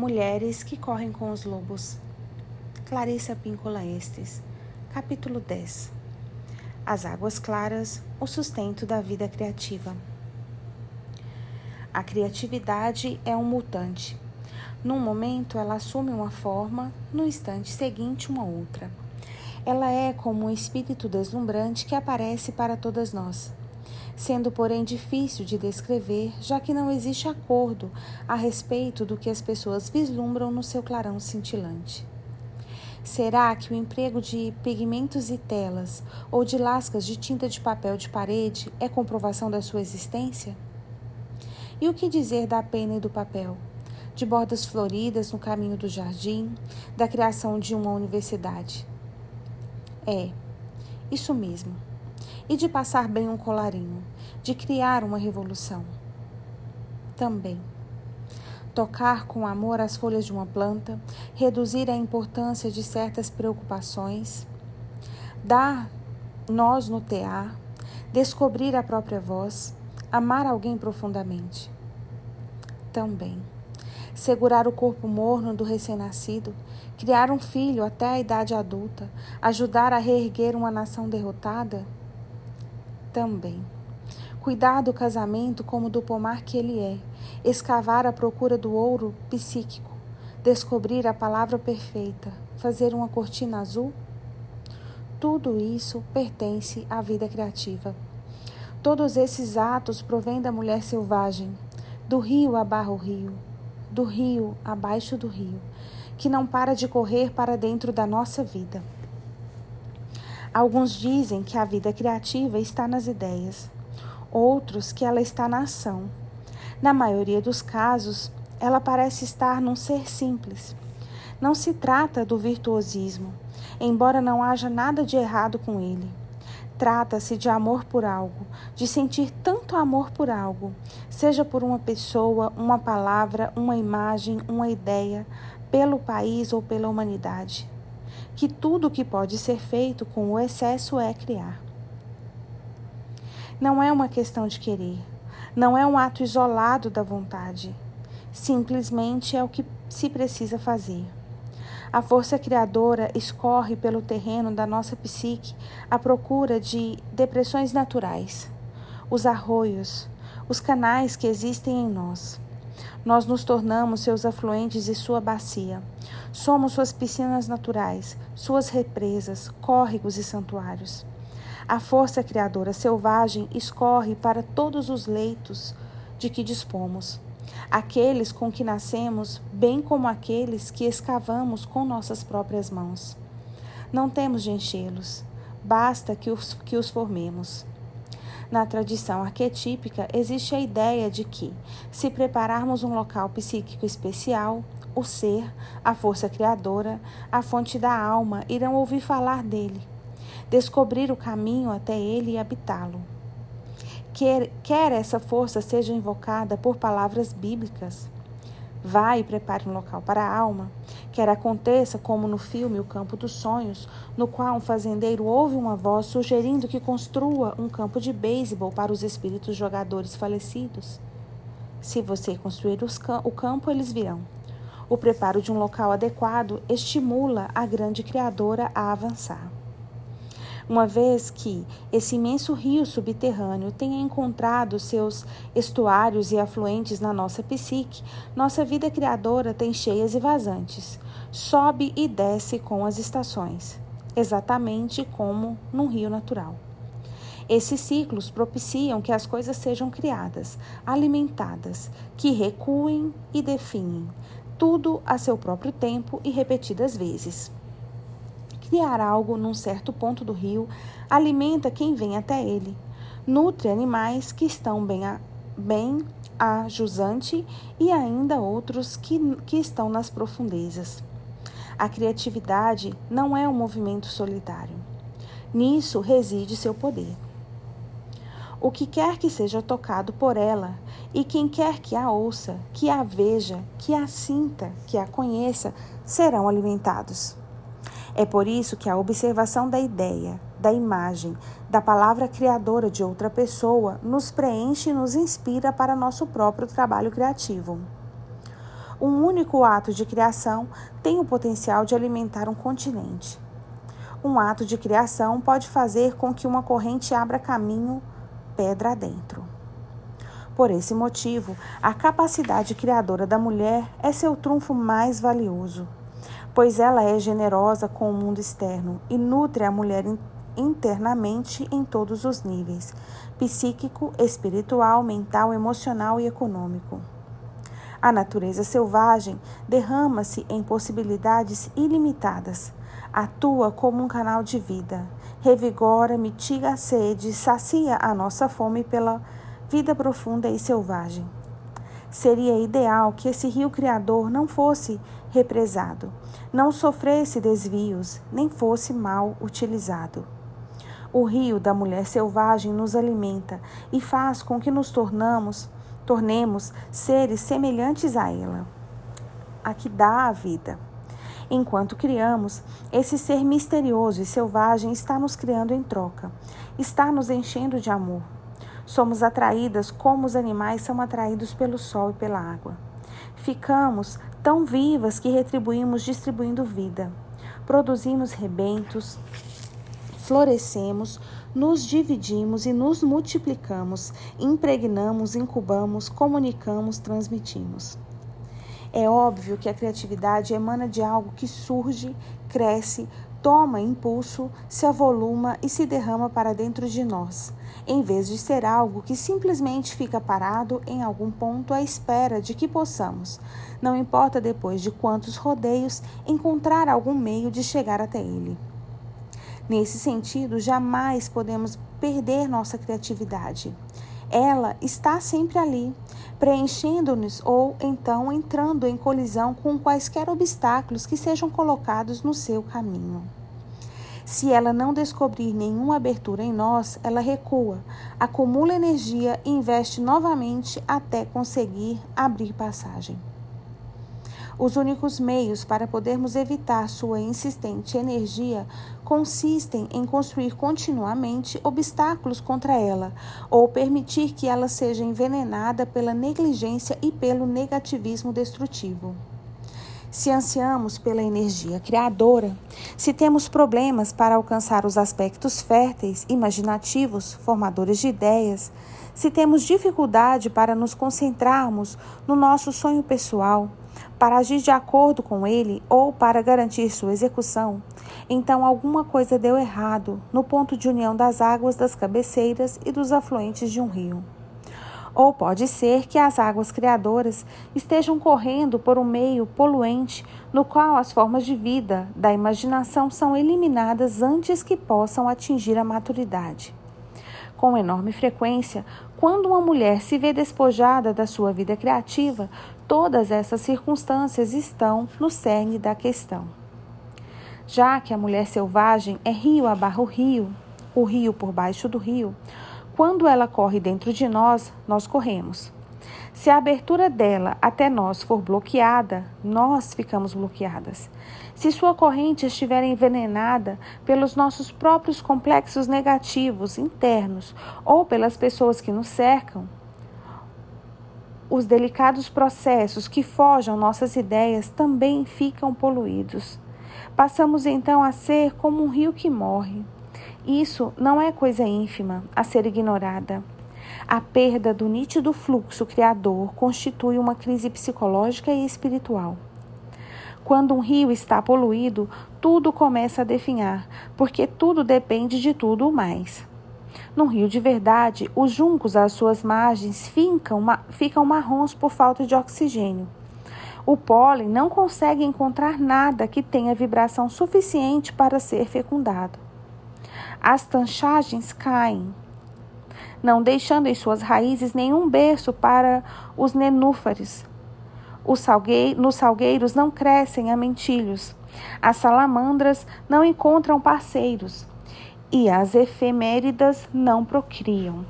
Mulheres que correm com os lobos. Clarissa Píncola Estes, capítulo 10. As águas claras, o sustento da vida criativa. A criatividade é um mutante. Num momento ela assume uma forma, no instante seguinte uma outra. Ela é como um espírito deslumbrante que aparece para todas nós sendo, porém, difícil de descrever, já que não existe acordo a respeito do que as pessoas vislumbram no seu clarão cintilante. Será que o emprego de pigmentos e telas ou de lascas de tinta de papel de parede é comprovação da sua existência? E o que dizer da pena e do papel? De bordas floridas no caminho do jardim, da criação de uma universidade? É, isso mesmo e de passar bem um colarinho, de criar uma revolução. Também. Tocar com amor as folhas de uma planta, reduzir a importância de certas preocupações, dar nós no tear, descobrir a própria voz, amar alguém profundamente. Também. Segurar o corpo morno do recém-nascido, criar um filho até a idade adulta, ajudar a reerguer uma nação derrotada também. Cuidar do casamento como do pomar que ele é, escavar à procura do ouro psíquico, descobrir a palavra perfeita, fazer uma cortina azul? Tudo isso pertence à vida criativa. Todos esses atos provêm da mulher selvagem, do rio abarra o rio, do rio abaixo do rio, que não para de correr para dentro da nossa vida. Alguns dizem que a vida criativa está nas ideias, outros que ela está na ação. Na maioria dos casos, ela parece estar num ser simples. Não se trata do virtuosismo, embora não haja nada de errado com ele. Trata-se de amor por algo, de sentir tanto amor por algo, seja por uma pessoa, uma palavra, uma imagem, uma ideia, pelo país ou pela humanidade que tudo o que pode ser feito com o excesso é criar. Não é uma questão de querer, não é um ato isolado da vontade, simplesmente é o que se precisa fazer. A força criadora escorre pelo terreno da nossa psique à procura de depressões naturais, os arroios, os canais que existem em nós. Nós nos tornamos seus afluentes e sua bacia. Somos suas piscinas naturais, suas represas, córregos e santuários. A força criadora selvagem escorre para todos os leitos de que dispomos, aqueles com que nascemos, bem como aqueles que escavamos com nossas próprias mãos. Não temos de enchê-los, basta que os, que os formemos. Na tradição arquetípica, existe a ideia de que, se prepararmos um local psíquico especial, o ser, a força criadora, a fonte da alma irão ouvir falar dele, descobrir o caminho até ele e habitá-lo. Quer, quer essa força seja invocada por palavras bíblicas, Vá e prepare um local para a alma. Quer aconteça como no filme O Campo dos Sonhos, no qual um fazendeiro ouve uma voz sugerindo que construa um campo de beisebol para os espíritos jogadores falecidos. Se você construir o campo, eles virão. O preparo de um local adequado estimula a grande criadora a avançar uma vez que esse imenso rio subterrâneo tenha encontrado seus estuários e afluentes na nossa psique, nossa vida criadora tem cheias e vazantes, sobe e desce com as estações, exatamente como num rio natural. Esses ciclos propiciam que as coisas sejam criadas, alimentadas, que recuem e definem, tudo a seu próprio tempo e repetidas vezes criar algo num certo ponto do rio alimenta quem vem até ele, nutre animais que estão bem a, bem a jusante e ainda outros que, que estão nas profundezas. A criatividade não é um movimento solitário. Nisso reside seu poder. O que quer que seja tocado por ela, e quem quer que a ouça, que a veja, que a sinta, que a conheça, serão alimentados. É por isso que a observação da ideia, da imagem, da palavra criadora de outra pessoa nos preenche e nos inspira para nosso próprio trabalho criativo. Um único ato de criação tem o potencial de alimentar um continente. Um ato de criação pode fazer com que uma corrente abra caminho pedra adentro. Por esse motivo, a capacidade criadora da mulher é seu trunfo mais valioso, pois ela é generosa com o mundo externo e nutre a mulher internamente em todos os níveis psíquico, espiritual, mental, emocional e econômico. A natureza selvagem derrama-se em possibilidades ilimitadas, atua como um canal de vida, revigora, mitiga a sede, sacia a nossa fome pela vida profunda e selvagem. Seria ideal que esse rio criador não fosse represado, não sofresse desvios, nem fosse mal utilizado. O rio da mulher selvagem nos alimenta e faz com que nos tornamos, tornemos seres semelhantes a ela, a que dá a vida. Enquanto criamos, esse ser misterioso e selvagem está nos criando em troca, está nos enchendo de amor. Somos atraídas como os animais são atraídos pelo sol e pela água. Ficamos tão vivas que retribuímos distribuindo vida. Produzimos rebentos, florescemos, nos dividimos e nos multiplicamos, impregnamos, incubamos, comunicamos, transmitimos. É óbvio que a criatividade emana de algo que surge, cresce, toma impulso, se avoluma e se derrama para dentro de nós, em vez de ser algo que simplesmente fica parado em algum ponto à espera de que possamos, não importa depois de quantos rodeios, encontrar algum meio de chegar até ele. Nesse sentido, jamais podemos perder nossa criatividade. Ela está sempre ali, preenchendo-nos ou então entrando em colisão com quaisquer obstáculos que sejam colocados no seu caminho. Se ela não descobrir nenhuma abertura em nós, ela recua, acumula energia e investe novamente até conseguir abrir passagem. Os únicos meios para podermos evitar sua insistente energia consistem em construir continuamente obstáculos contra ela ou permitir que ela seja envenenada pela negligência e pelo negativismo destrutivo. Se ansiamos pela energia criadora, se temos problemas para alcançar os aspectos férteis, imaginativos, formadores de ideias, se temos dificuldade para nos concentrarmos no nosso sonho pessoal, para agir de acordo com ele ou para garantir sua execução, então alguma coisa deu errado no ponto de união das águas das cabeceiras e dos afluentes de um rio. Ou pode ser que as águas criadoras estejam correndo por um meio poluente no qual as formas de vida da imaginação são eliminadas antes que possam atingir a maturidade. Com enorme frequência, quando uma mulher se vê despojada da sua vida criativa, todas essas circunstâncias estão no cerne da questão. Já que a mulher selvagem é rio abarra o rio, o rio por baixo do rio, quando ela corre dentro de nós, nós corremos. Se a abertura dela até nós for bloqueada, nós ficamos bloqueadas. Se sua corrente estiver envenenada pelos nossos próprios complexos negativos internos ou pelas pessoas que nos cercam, os delicados processos que forjam nossas ideias também ficam poluídos. Passamos então a ser como um rio que morre. Isso não é coisa ínfima a ser ignorada. A perda do nítido fluxo criador constitui uma crise psicológica e espiritual. Quando um rio está poluído, tudo começa a definhar, porque tudo depende de tudo mais. Num rio de verdade, os juncos às suas margens ficam, ficam marrons por falta de oxigênio. O pólen não consegue encontrar nada que tenha vibração suficiente para ser fecundado. As tanchagens caem, não deixando em suas raízes nenhum berço para os nenúfares. Os nos salgueiros não crescem amentilhos. As salamandras não encontram parceiros. E as efeméridas não procriam.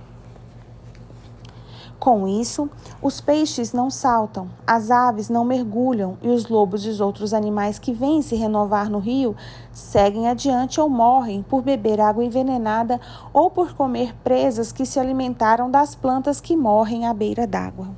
Com isso, os peixes não saltam, as aves não mergulham e os lobos e os outros animais que vêm se renovar no rio seguem adiante ou morrem por beber água envenenada ou por comer presas que se alimentaram das plantas que morrem à beira d'água.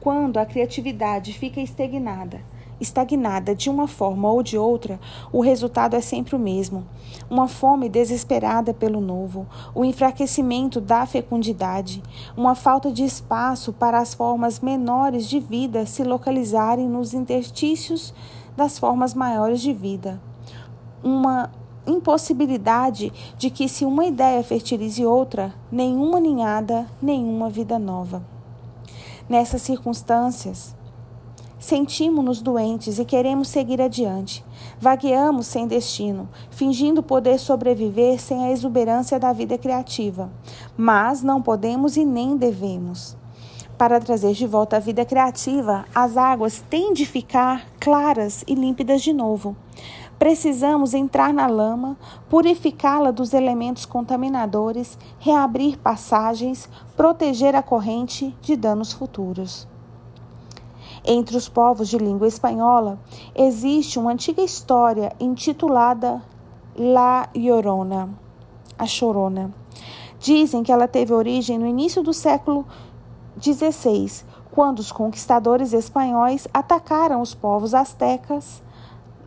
quando a criatividade fica estagnada, estagnada de uma forma ou de outra, o resultado é sempre o mesmo: uma fome desesperada pelo novo, o enfraquecimento da fecundidade, uma falta de espaço para as formas menores de vida se localizarem nos interstícios das formas maiores de vida, uma impossibilidade de que, se uma ideia fertilize outra, nenhuma ninhada, nenhuma vida nova. Nessas circunstâncias, sentimos-nos doentes e queremos seguir adiante. Vagueamos sem destino, fingindo poder sobreviver sem a exuberância da vida criativa. Mas não podemos e nem devemos. Para trazer de volta a vida criativa, as águas têm de ficar claras e límpidas de novo. Precisamos entrar na lama, purificá-la dos elementos contaminadores, reabrir passagens, proteger a corrente de danos futuros. Entre os povos de língua espanhola, existe uma antiga história intitulada La Llorona, a Chorona. Dizem que ela teve origem no início do século XVI, quando os conquistadores espanhóis atacaram os povos astecas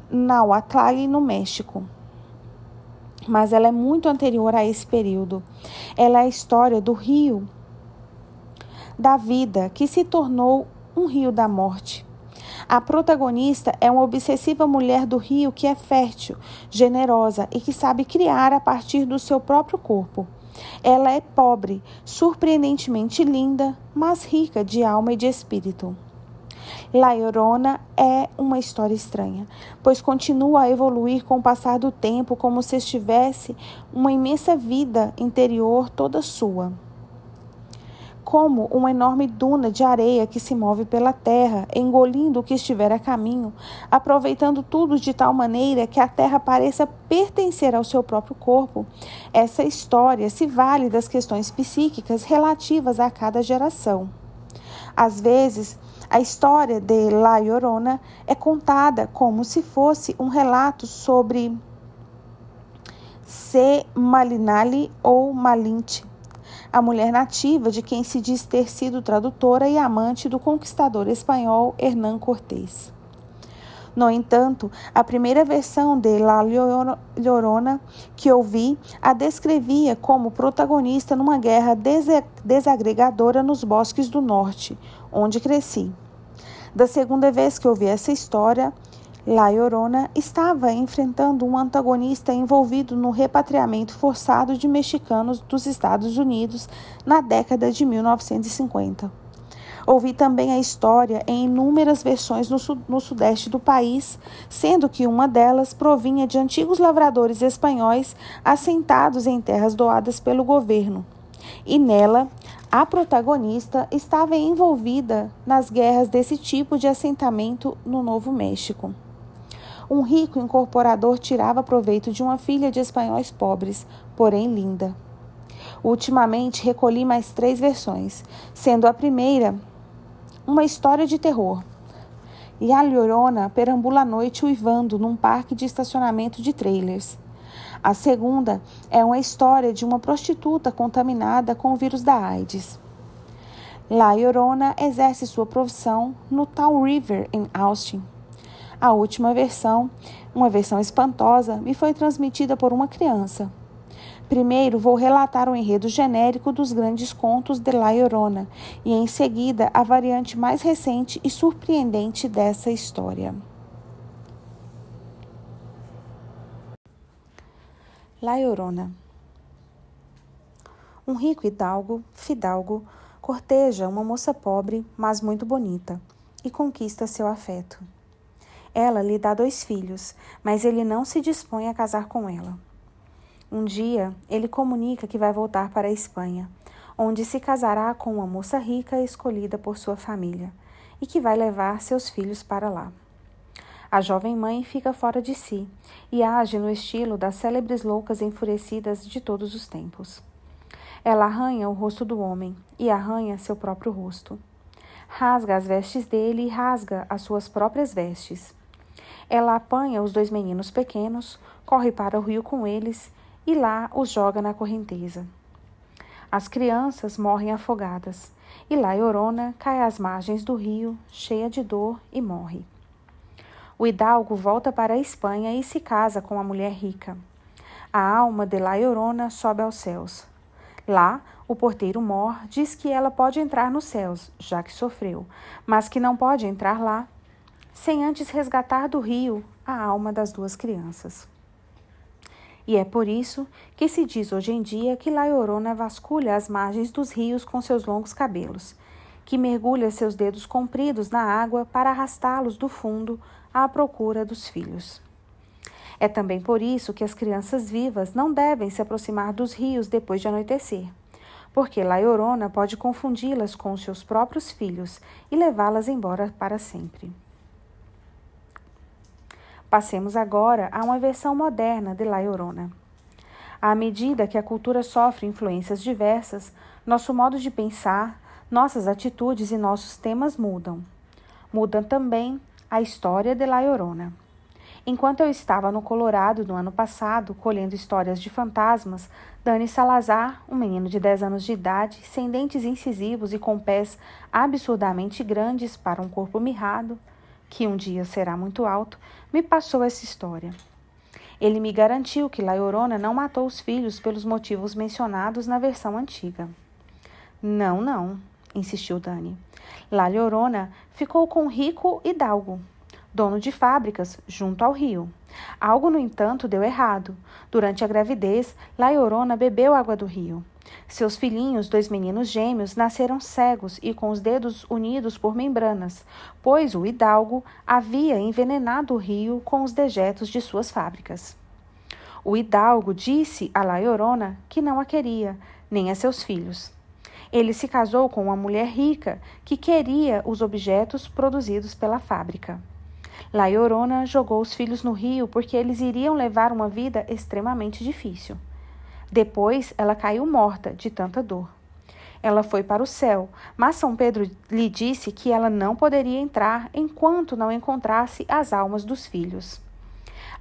Nahuatl, no México. Mas ela é muito anterior a esse período. Ela é a história do rio da vida que se tornou um rio da morte. A protagonista é uma obsessiva mulher do rio que é fértil, generosa e que sabe criar a partir do seu próprio corpo. Ela é pobre, surpreendentemente linda, mas rica de alma e de espírito. La Llorona é uma história estranha, pois continua a evoluir com o passar do tempo como se estivesse uma imensa vida interior toda sua. Como uma enorme duna de areia que se move pela terra, engolindo o que estiver a caminho, aproveitando tudo de tal maneira que a terra pareça pertencer ao seu próprio corpo. Essa história se vale das questões psíquicas relativas a cada geração. Às vezes, a história de La Llorona é contada como se fosse um relato sobre C. Malinali ou Malinte, a mulher nativa de quem se diz ter sido tradutora e amante do conquistador espanhol Hernán Cortés. No entanto, a primeira versão de La Llorona que ouvi a descrevia como protagonista numa guerra desagregadora nos bosques do norte, onde cresci. Da segunda vez que ouvi essa história, La Llorona estava enfrentando um antagonista envolvido no repatriamento forçado de mexicanos dos Estados Unidos na década de 1950. Ouvi também a história em inúmeras versões no, no, sudeste do país, sendo que uma delas provinha de antigos lavradores espanhóis assentados em terras doadas pelo governo. E nela, a protagonista estava envolvida nas guerras desse tipo de assentamento no Novo México. Um rico incorporador tirava proveito de uma filha de espanhóis pobres, porém linda. Ultimamente recolhi mais três versões, sendo a primeira uma história de terror. E a Llorona perambula à noite uivando num parque de estacionamento de trailers. A segunda é uma história de uma prostituta contaminada com o vírus da AIDS. La Llorona exerce sua profissão no Town River, em Austin. A última versão, uma versão espantosa, me foi transmitida por uma criança. Primeiro vou relatar o enredo genérico dos grandes contos de La Llorona e em seguida a variante mais recente e surpreendente dessa história. La Llorona. Um rico hidalgo, fidalgo, corteja uma moça pobre, mas muito bonita, e conquista seu afeto. Ela lhe dá dois filhos, mas ele não se dispõe a casar com ela. Um dia, ele comunica que vai voltar para a Espanha, onde se casará com uma moça rica escolhida por sua família, e que vai levar seus filhos para lá. A jovem mãe fica fora de si e age no estilo das célebres loucas enfurecidas de todos os tempos. Ela arranha o rosto do homem e arranha seu próprio rosto. Rasga as vestes dele e rasga as suas próprias vestes. Ela apanha os dois meninos pequenos, corre para o rio com eles e lá os joga na correnteza. As crianças morrem afogadas e Laiorona cai às margens do rio, cheia de dor, e morre. O hidalgo volta para a Espanha e se casa com a mulher rica. A alma de Laiorona sobe aos céus. Lá, o porteiro Mor diz que ela pode entrar nos céus, já que sofreu, mas que não pode entrar lá sem antes resgatar do rio a alma das duas crianças. E é por isso que se diz hoje em dia que Laiorona vasculha as margens dos rios com seus longos cabelos, que mergulha seus dedos compridos na água para arrastá-los do fundo à procura dos filhos. É também por isso que as crianças vivas não devem se aproximar dos rios depois de anoitecer, porque Laiorona pode confundi-las com os seus próprios filhos e levá-las embora para sempre. Passemos agora a uma versão moderna de La Llorona. À medida que a cultura sofre influências diversas, nosso modo de pensar, nossas atitudes e nossos temas mudam. Muda também a história de La Llorona. Enquanto eu estava no Colorado no ano passado, colhendo histórias de fantasmas, Dani Salazar, um menino de 10 anos de idade, sem dentes incisivos e com pés absurdamente grandes para um corpo mirrado, que um dia será muito alto, me passou essa história. Ele me garantiu que Laiorona não matou os filhos pelos motivos mencionados na versão antiga. Não, não, insistiu Dani. La Llorona ficou com rico hidalgo, dono de fábricas, junto ao rio. Algo, no entanto, deu errado. Durante a gravidez, La Llorona bebeu água do rio. Seus filhinhos, dois meninos gêmeos, nasceram cegos e com os dedos unidos por membranas, pois o hidalgo havia envenenado o rio com os dejetos de suas fábricas. O hidalgo disse a La Llorona que não a queria, nem a seus filhos. Ele se casou com uma mulher rica que queria os objetos produzidos pela fábrica. La Llorona jogou os filhos no rio porque eles iriam levar uma vida extremamente difícil. Depois ela caiu morta de tanta dor. Ela foi para o céu, mas São Pedro lhe disse que ela não poderia entrar enquanto não encontrasse as almas dos filhos.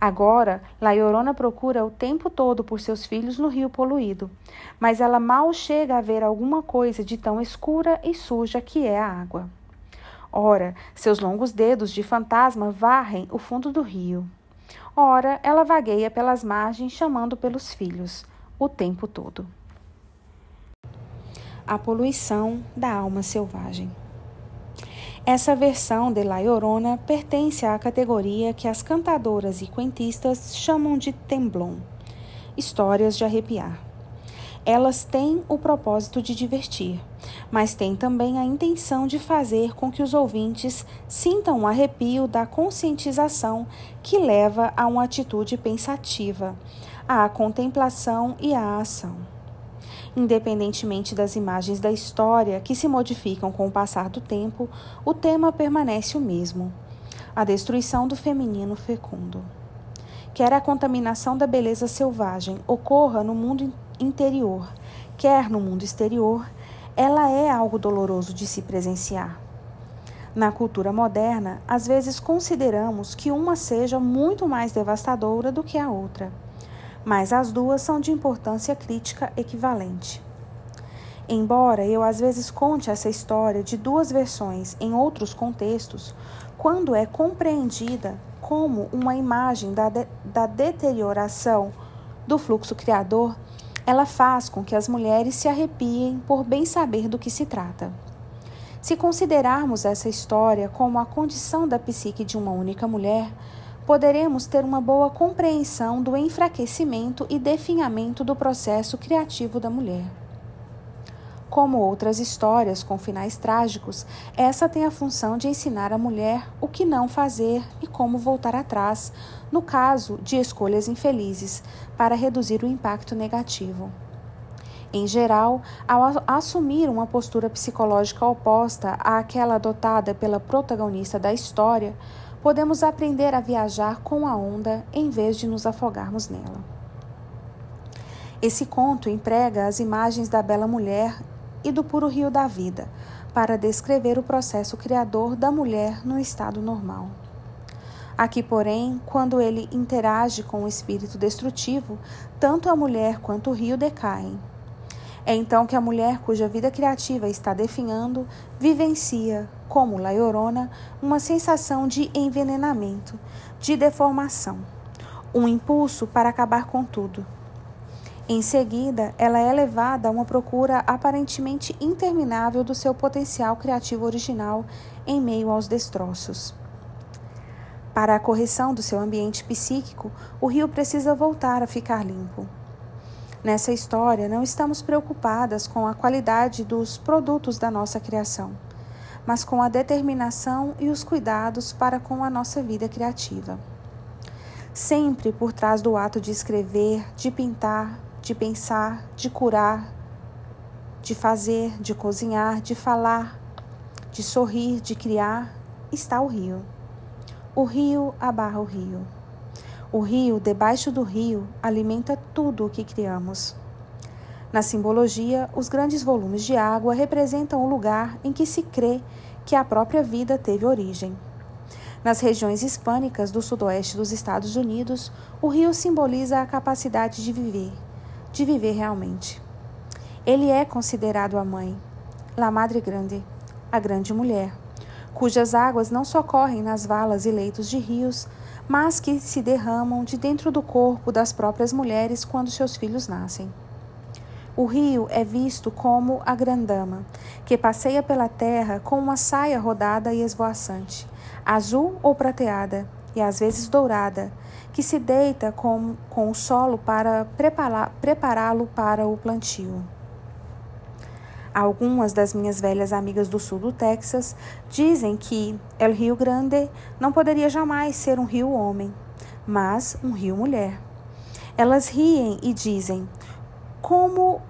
Agora, Laiorona procura o tempo todo por seus filhos no rio poluído, mas ela mal chega a ver alguma coisa de tão escura e suja que é a água. Ora, seus longos dedos de fantasma varrem o fundo do rio. Ora, ela vagueia pelas margens chamando pelos filhos o tempo todo. A poluição da alma selvagem. Essa versão de La Llorona pertence à categoria que as cantadoras e cuentistas chamam de temblon, histórias de arrepiar. Elas têm o propósito de divertir, mas têm também a intenção de fazer com que os ouvintes sintam um arrepio da conscientização que leva a uma atitude pensativa, à contemplação e à ação. Independentemente das imagens da história que se modificam com o passar do tempo, o tema permanece o mesmo: a destruição do feminino fecundo. Quer a contaminação da beleza selvagem ocorra no mundo interior, quer no mundo exterior, ela é algo doloroso de se presenciar. Na cultura moderna, às vezes consideramos que uma seja muito mais devastadora do que a outra mas as duas são de importância crítica equivalente. Embora eu às vezes conte essa história de duas versões em outros contextos, quando é compreendida como uma imagem da, de, da deterioração do fluxo criador, ela faz com que as mulheres se arrepiem por bem saber do que se trata. Se considerarmos essa história como a condição da psique de uma única mulher, poderemos ter uma boa compreensão do enfraquecimento e definhamento do processo criativo da mulher. Como outras histórias com finais trágicos, essa tem a função de ensinar a mulher o que não fazer e como voltar atrás, no caso de escolhas infelizes, para reduzir o impacto negativo. Em geral, ao assumir uma postura psicológica oposta àquela adotada pela protagonista da história, podemos aprender a viajar com a onda em vez de nos afogarmos nela. Esse conto emprega as imagens da bela mulher e do puro rio da vida para descrever o processo criador da mulher no estado normal. Aqui, porém, quando ele interage com o espírito destrutivo, tanto a mulher quanto o rio decaem. É então que a mulher cuja vida criativa está definhando vivencia, como La Llorona, uma sensação de envenenamento, de deformação, um impulso para acabar com tudo. Em seguida, ela é levada a uma procura aparentemente interminável do seu potencial criativo original em meio aos destroços. Para a correção do seu ambiente psíquico, o rio precisa voltar a ficar limpo. Nessa história, não estamos preocupadas com a qualidade dos produtos da nossa criação, mas com a determinação e os cuidados para com a nossa vida criativa. Sempre por trás do ato de escrever, de pintar, de pensar, de curar, de fazer, de cozinhar, de falar, de sorrir, de criar, está o rio. O rio abarra o rio. O rio, debaixo do rio, alimenta tudo o que criamos. Na simbologia, os grandes volumes de água representam o lugar em que se crê que a própria vida teve origem. Nas regiões hispânicas do sudoeste dos Estados Unidos, o rio simboliza a capacidade de viver, de viver realmente. Ele é considerado a mãe, La Madre Grande, a grande mulher, cujas águas não socorrem nas valas e leitos de rios, mas que se derramam de dentro do corpo das próprias mulheres quando seus filhos nascem. O rio é visto como a grandama, que passeia pela terra com uma saia rodada e esvoaçante, azul ou prateada, e às vezes dourada, que se deita com, com o solo para prepará-lo para o plantio. Algumas das minhas velhas amigas do sul do Texas dizem que El Rio Grande não poderia jamais ser um rio homem, mas um rio mulher. Elas riem e dizem: como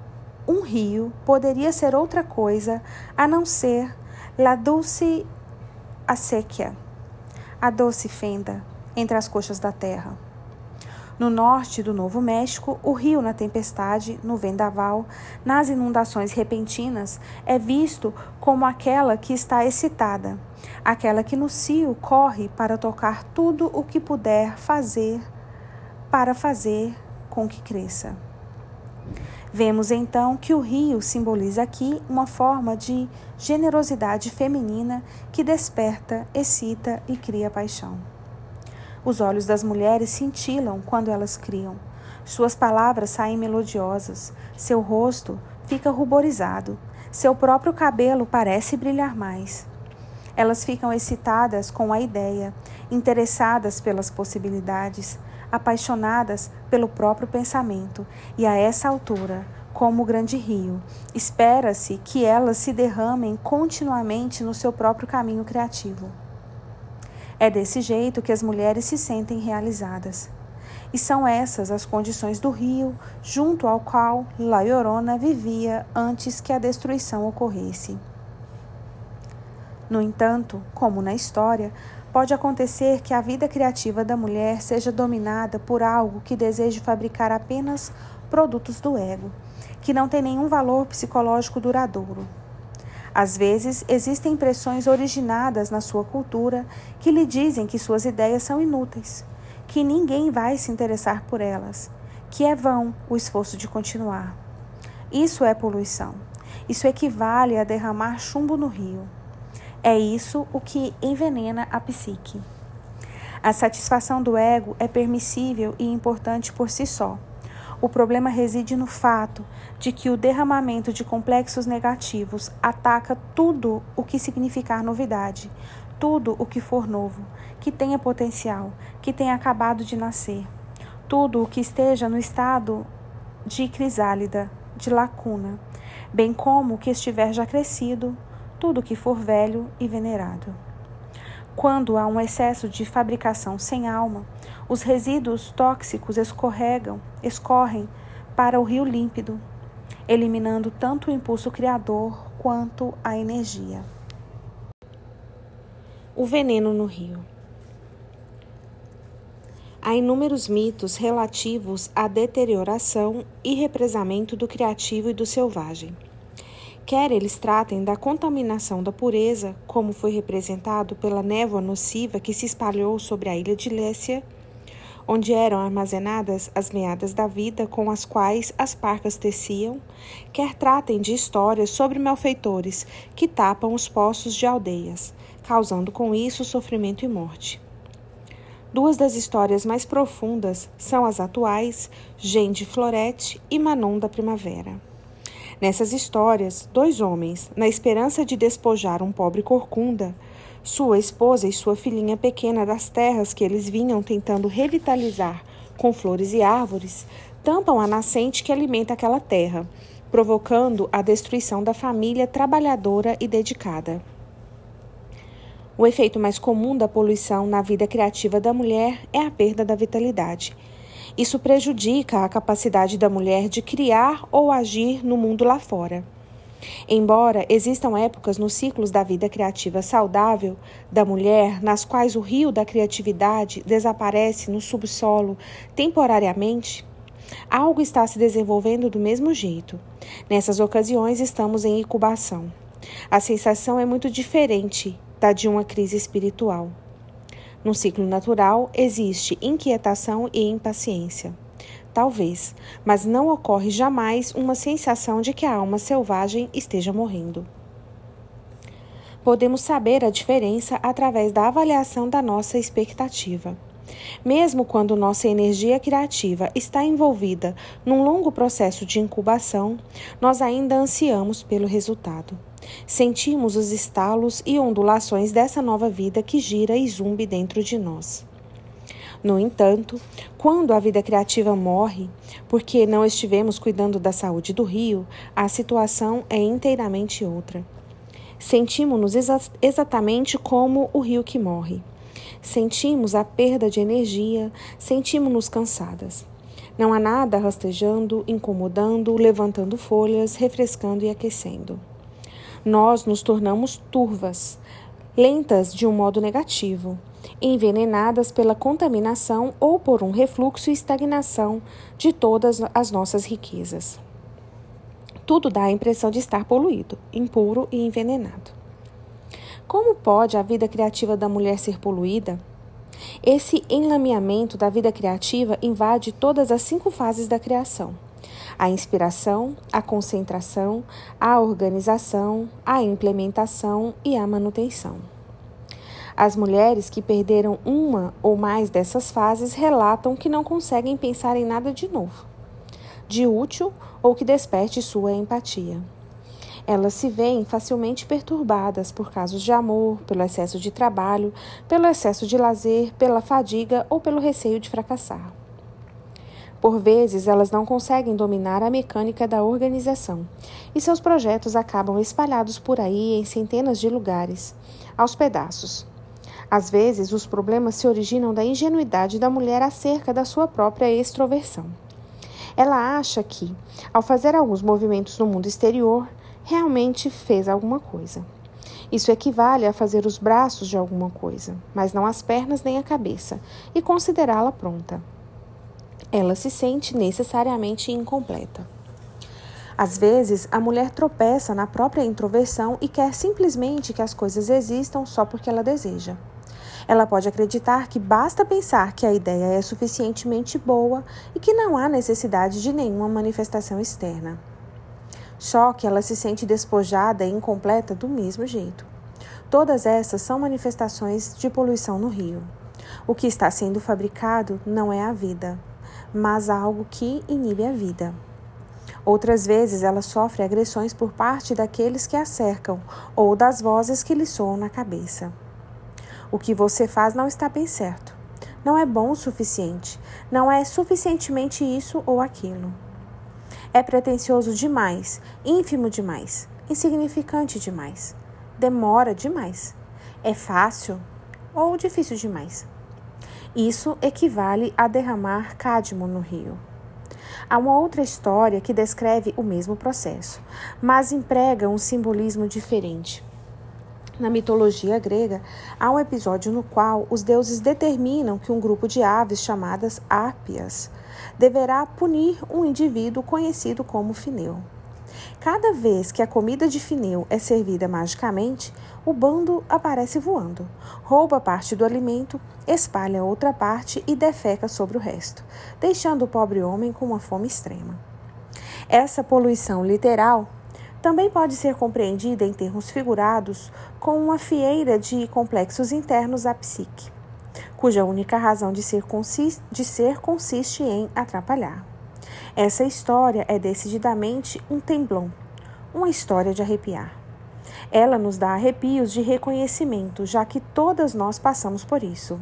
um rio poderia ser outra coisa a não ser la dulce acequia, a doce fenda entre as coxas da terra. No norte do Novo México, o rio na tempestade, no vendaval, nas inundações repentinas, é visto como aquela que está excitada, aquela que no cio corre para tocar tudo o que puder fazer para fazer com que cresça. Vemos então que o rio simboliza aqui uma forma de generosidade feminina que desperta, excita e cria paixão. Os olhos das mulheres cintilam quando elas criam. Suas palavras saem melodiosas, seu rosto fica ruborizado, seu próprio cabelo parece brilhar mais. Elas ficam excitadas com a ideia, interessadas pelas possibilidades, apaixonadas pelo próprio pensamento, e a essa altura, como o grande rio, espera-se que elas se derramem continuamente no seu próprio caminho criativo. É desse jeito que as mulheres se sentem realizadas. E são essas as condições do rio, junto ao qual La Llorona vivia antes que a destruição ocorresse. No entanto, como na história, pode acontecer que a vida criativa da mulher seja dominada por algo que deseje fabricar apenas produtos do ego, que não tem nenhum valor psicológico duradouro. Às vezes, existem impressões originadas na sua cultura que lhe dizem que suas ideias são inúteis, que ninguém vai se interessar por elas, que é vão o esforço de continuar. Isso é poluição. Isso equivale a derramar chumbo no rio. É isso o que envenena a psique. A satisfação do ego é permissível e importante por si só o problema reside no fato de que o derramamento de complexos negativos ataca tudo o que significar novidade, tudo o que for novo, que tenha potencial, que tenha acabado de nascer, tudo o que esteja no estado de crisálida, de lacuna, bem como o que estiver já crescido, tudo que for velho e venerado. Quando há um excesso de fabricação sem alma, os resíduos tóxicos escorregam, escorrem para o rio límpido, eliminando tanto o impulso criador quanto a energia. O veneno no rio. Há inúmeros mitos relativos à deterioração e represamento do criativo e do selvagem. Quer eles tratem da contaminação da pureza, como foi representado pela névoa nociva que se espalhou sobre a ilha de Lécia, onde eram armazenadas as meadas da vida com as quais as parcas teciam, quer tratem de histórias sobre malfeitores que tapam os poços de aldeias, causando com isso sofrimento e morte. Duas das histórias mais profundas são as atuais, Gente Florete e Manon da Primavera. Nessas histórias, dois homens, na esperança de despojar um pobre corcunda, sua esposa e sua filhinha pequena das terras que eles vinham tentando revitalizar com flores e árvores, tampam a nascente que alimenta aquela terra, provocando a destruição da família trabalhadora e dedicada. O efeito mais comum da poluição na vida criativa da mulher é a perda da vitalidade. Isso prejudica a capacidade da mulher de criar ou agir no mundo lá fora. Embora existam épocas nos ciclos da vida criativa saudável da mulher nas quais o rio da criatividade desaparece no subsolo temporariamente, algo está se desenvolvendo do mesmo jeito. Nessas ocasiões, estamos em incubação. A sensação é muito diferente da de uma crise espiritual. No ciclo natural, existe inquietação e impaciência. Talvez, mas não ocorre jamais uma sensação de que a alma selvagem esteja morrendo. Podemos saber a diferença através da avaliação da nossa expectativa. Mesmo quando nossa energia criativa está envolvida num longo processo de incubação, nós ainda ansiamos pelo resultado. Sentimos os estalos e ondulações dessa nova vida que gira e zumbi dentro de nós. No entanto, quando a vida criativa morre, porque não estivemos cuidando da saúde do rio, a situação é inteiramente outra. Sentimos-nos exa exatamente como o rio que morre. Sentimos a perda de energia, sentimos-nos cansadas. Não há nada rastejando, incomodando, levantando folhas, refrescando e aquecendo nós nos tornamos turvas, lentas de um modo negativo, envenenadas pela contaminação ou por um refluxo e estagnação de todas as nossas riquezas. Tudo dá a impressão de estar poluído, impuro e envenenado. Como pode a vida criativa da mulher ser poluída? Esse enlameamento da vida criativa invade todas as cinco fases da criação a inspiração, a concentração, a organização, a implementação e a manutenção. As mulheres que perderam uma ou mais dessas fases relatam que não conseguem pensar em nada de novo, de útil ou que desperte sua empatia. Elas se veem facilmente perturbadas por casos de amor, pelo excesso de trabalho, pelo excesso de lazer, pela fadiga ou pelo receio de fracassar. Por vezes, elas não conseguem dominar a mecânica da organização e seus projetos acabam espalhados por aí em centenas de lugares, aos pedaços. Às vezes, os problemas se originam da ingenuidade da mulher acerca da sua própria extroversão. Ela acha que, ao fazer alguns movimentos no mundo exterior, realmente fez alguma coisa. Isso equivale a fazer os braços de alguma coisa, mas não as pernas nem a cabeça, e considerá-la pronta ela se sente necessariamente incompleta. Às vezes, a mulher tropeça na própria introversão e quer simplesmente que as coisas existam só porque ela deseja. Ela pode acreditar que basta pensar que a ideia é suficientemente boa e que não há necessidade de nenhuma manifestação externa. Só que ela se sente despojada e incompleta do mesmo jeito. Todas essas são manifestações de poluição no rio. O que está sendo fabricado não é a vida, mas algo que inibe a vida. Outras vezes ela sofre agressões por parte daqueles que a cercam ou das vozes que lhe soam na cabeça. O que você faz não está bem certo. Não é bom o suficiente. Não é suficientemente isso ou aquilo. É pretensioso demais, ínfimo demais, insignificante demais. Demora demais. É fácil ou difícil demais. Isso equivale a derramar cádmio no rio. Há uma outra história que descreve o mesmo processo, mas emprega um simbolismo diferente. Na mitologia grega, há um episódio no qual os deuses determinam que um grupo de aves chamadas ápias deverá punir um indivíduo conhecido como Fineu. Cada vez que a comida de Fineu é servida magicamente, o bando aparece voando, rouba parte do alimento, espalha outra parte e defeca sobre o resto, deixando o pobre homem com uma fome extrema. Essa poluição literal também pode ser compreendida em termos figurados como uma fieira de complexos internos à psique, cuja única razão de ser, consiste, de ser consiste em atrapalhar. Essa história é decididamente um temblon, uma história de arrepiar. Ela nos dá arrepios de reconhecimento, já que todas nós passamos por isso.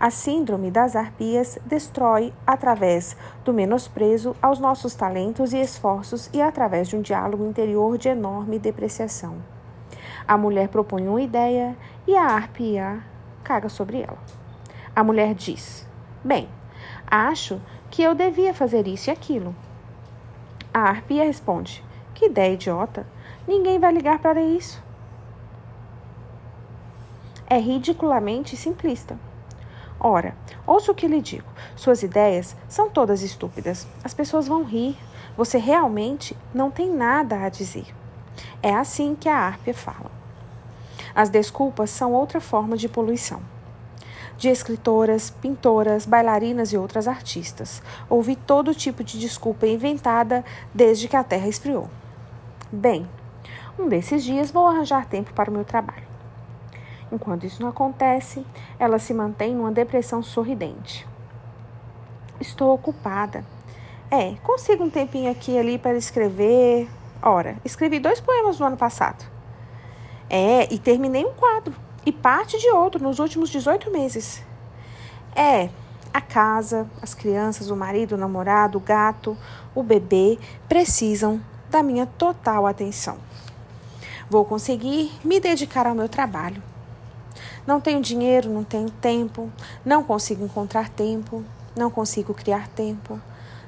A síndrome das arpias destrói através do menosprezo aos nossos talentos e esforços e através de um diálogo interior de enorme depreciação. A mulher propõe uma ideia e a arpia caga sobre ela. A mulher diz: Bem, acho que eu devia fazer isso e aquilo. A arpia responde: Que ideia idiota! Ninguém vai ligar para isso. É ridiculamente simplista. Ora, ouça o que lhe digo. Suas ideias são todas estúpidas. As pessoas vão rir. Você realmente não tem nada a dizer. É assim que a Árpia fala. As desculpas são outra forma de poluição. De escritoras, pintoras, bailarinas e outras artistas. Ouvi todo tipo de desculpa inventada desde que a Terra esfriou. Bem, um desses dias vou arranjar tempo para o meu trabalho. Enquanto isso não acontece, ela se mantém numa depressão sorridente. Estou ocupada. É, consigo um tempinho aqui ali para escrever. Ora, escrevi dois poemas no ano passado. É, e terminei um quadro. E parte de outro nos últimos 18 meses. É, a casa, as crianças, o marido, o namorado, o gato, o bebê precisam da minha total atenção. Vou conseguir me dedicar ao meu trabalho. Não tenho dinheiro, não tenho tempo, não consigo encontrar tempo, não consigo criar tempo.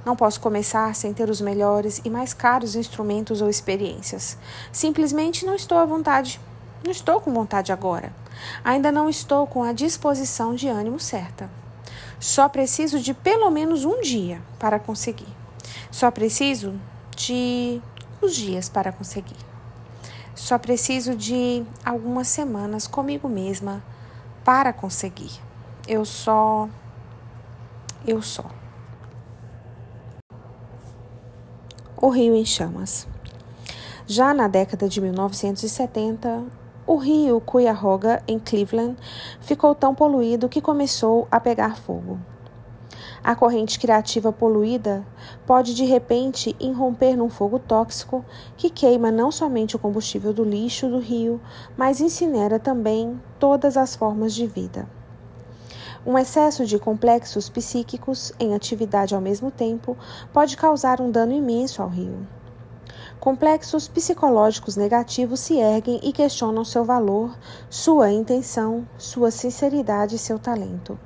Não posso começar sem ter os melhores e mais caros instrumentos ou experiências. Simplesmente não estou à vontade. Não estou com vontade agora. Ainda não estou com a disposição de ânimo certa. Só preciso de pelo menos um dia para conseguir. Só preciso de uns dias para conseguir. Só preciso de algumas semanas comigo mesma para conseguir. Eu só. Eu só. O Rio em Chamas. Já na década de 1970, o rio Cuyahoga, em Cleveland, ficou tão poluído que começou a pegar fogo. A corrente criativa poluída pode de repente irromper num fogo tóxico que queima não somente o combustível do lixo do rio, mas incinera também todas as formas de vida. Um excesso de complexos psíquicos em atividade ao mesmo tempo pode causar um dano imenso ao rio. Complexos psicológicos negativos se erguem e questionam seu valor, sua intenção, sua sinceridade e seu talento.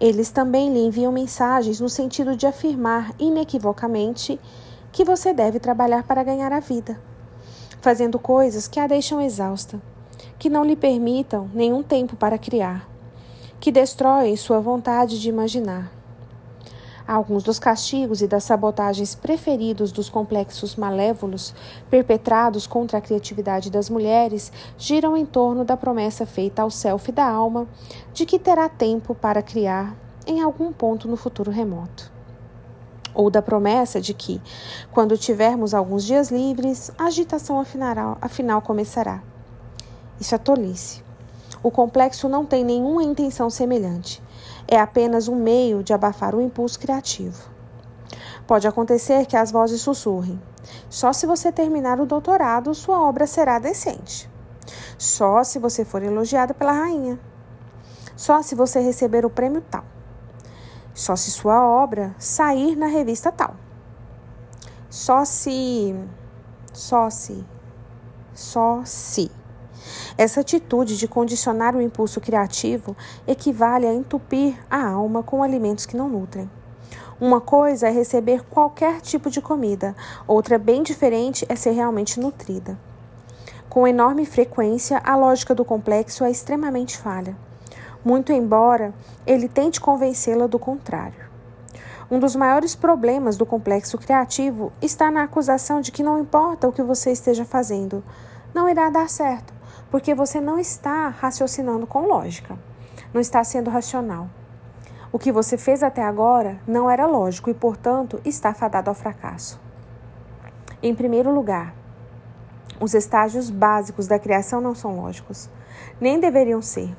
Eles também lhe enviam mensagens no sentido de afirmar inequivocamente que você deve trabalhar para ganhar a vida, fazendo coisas que a deixam exausta, que não lhe permitam nenhum tempo para criar, que destroem sua vontade de imaginar. Alguns dos castigos e das sabotagens preferidos dos complexos malévolos perpetrados contra a criatividade das mulheres giram em torno da promessa feita ao self da alma de que terá tempo para criar em algum ponto no futuro remoto. Ou da promessa de que, quando tivermos alguns dias livres, a agitação afinal, afinal começará. Isso é tolice. O complexo não tem nenhuma intenção semelhante é apenas um meio de abafar o impulso criativo. Pode acontecer que as vozes sussurrem. Só se você terminar o doutorado, sua obra será decente. Só se você for elogiada pela rainha. Só se você receber o prêmio tal. Só se sua obra sair na revista tal. Só se. Só se. Só se. Essa atitude de condicionar o impulso criativo equivale a entupir a alma com alimentos que não nutrem. Uma coisa é receber qualquer tipo de comida, outra bem diferente é ser realmente nutrida. Com enorme frequência, a lógica do complexo é extremamente falha, muito embora ele tente convencê-la do contrário. Um dos maiores problemas do complexo criativo está na acusação de que não importa o que você esteja fazendo, não irá dar certo, porque você não está raciocinando com lógica, não está sendo racional. O que você fez até agora não era lógico e, portanto, está fadado ao fracasso. Em primeiro lugar, os estágios básicos da criação não são lógicos, nem deveriam ser.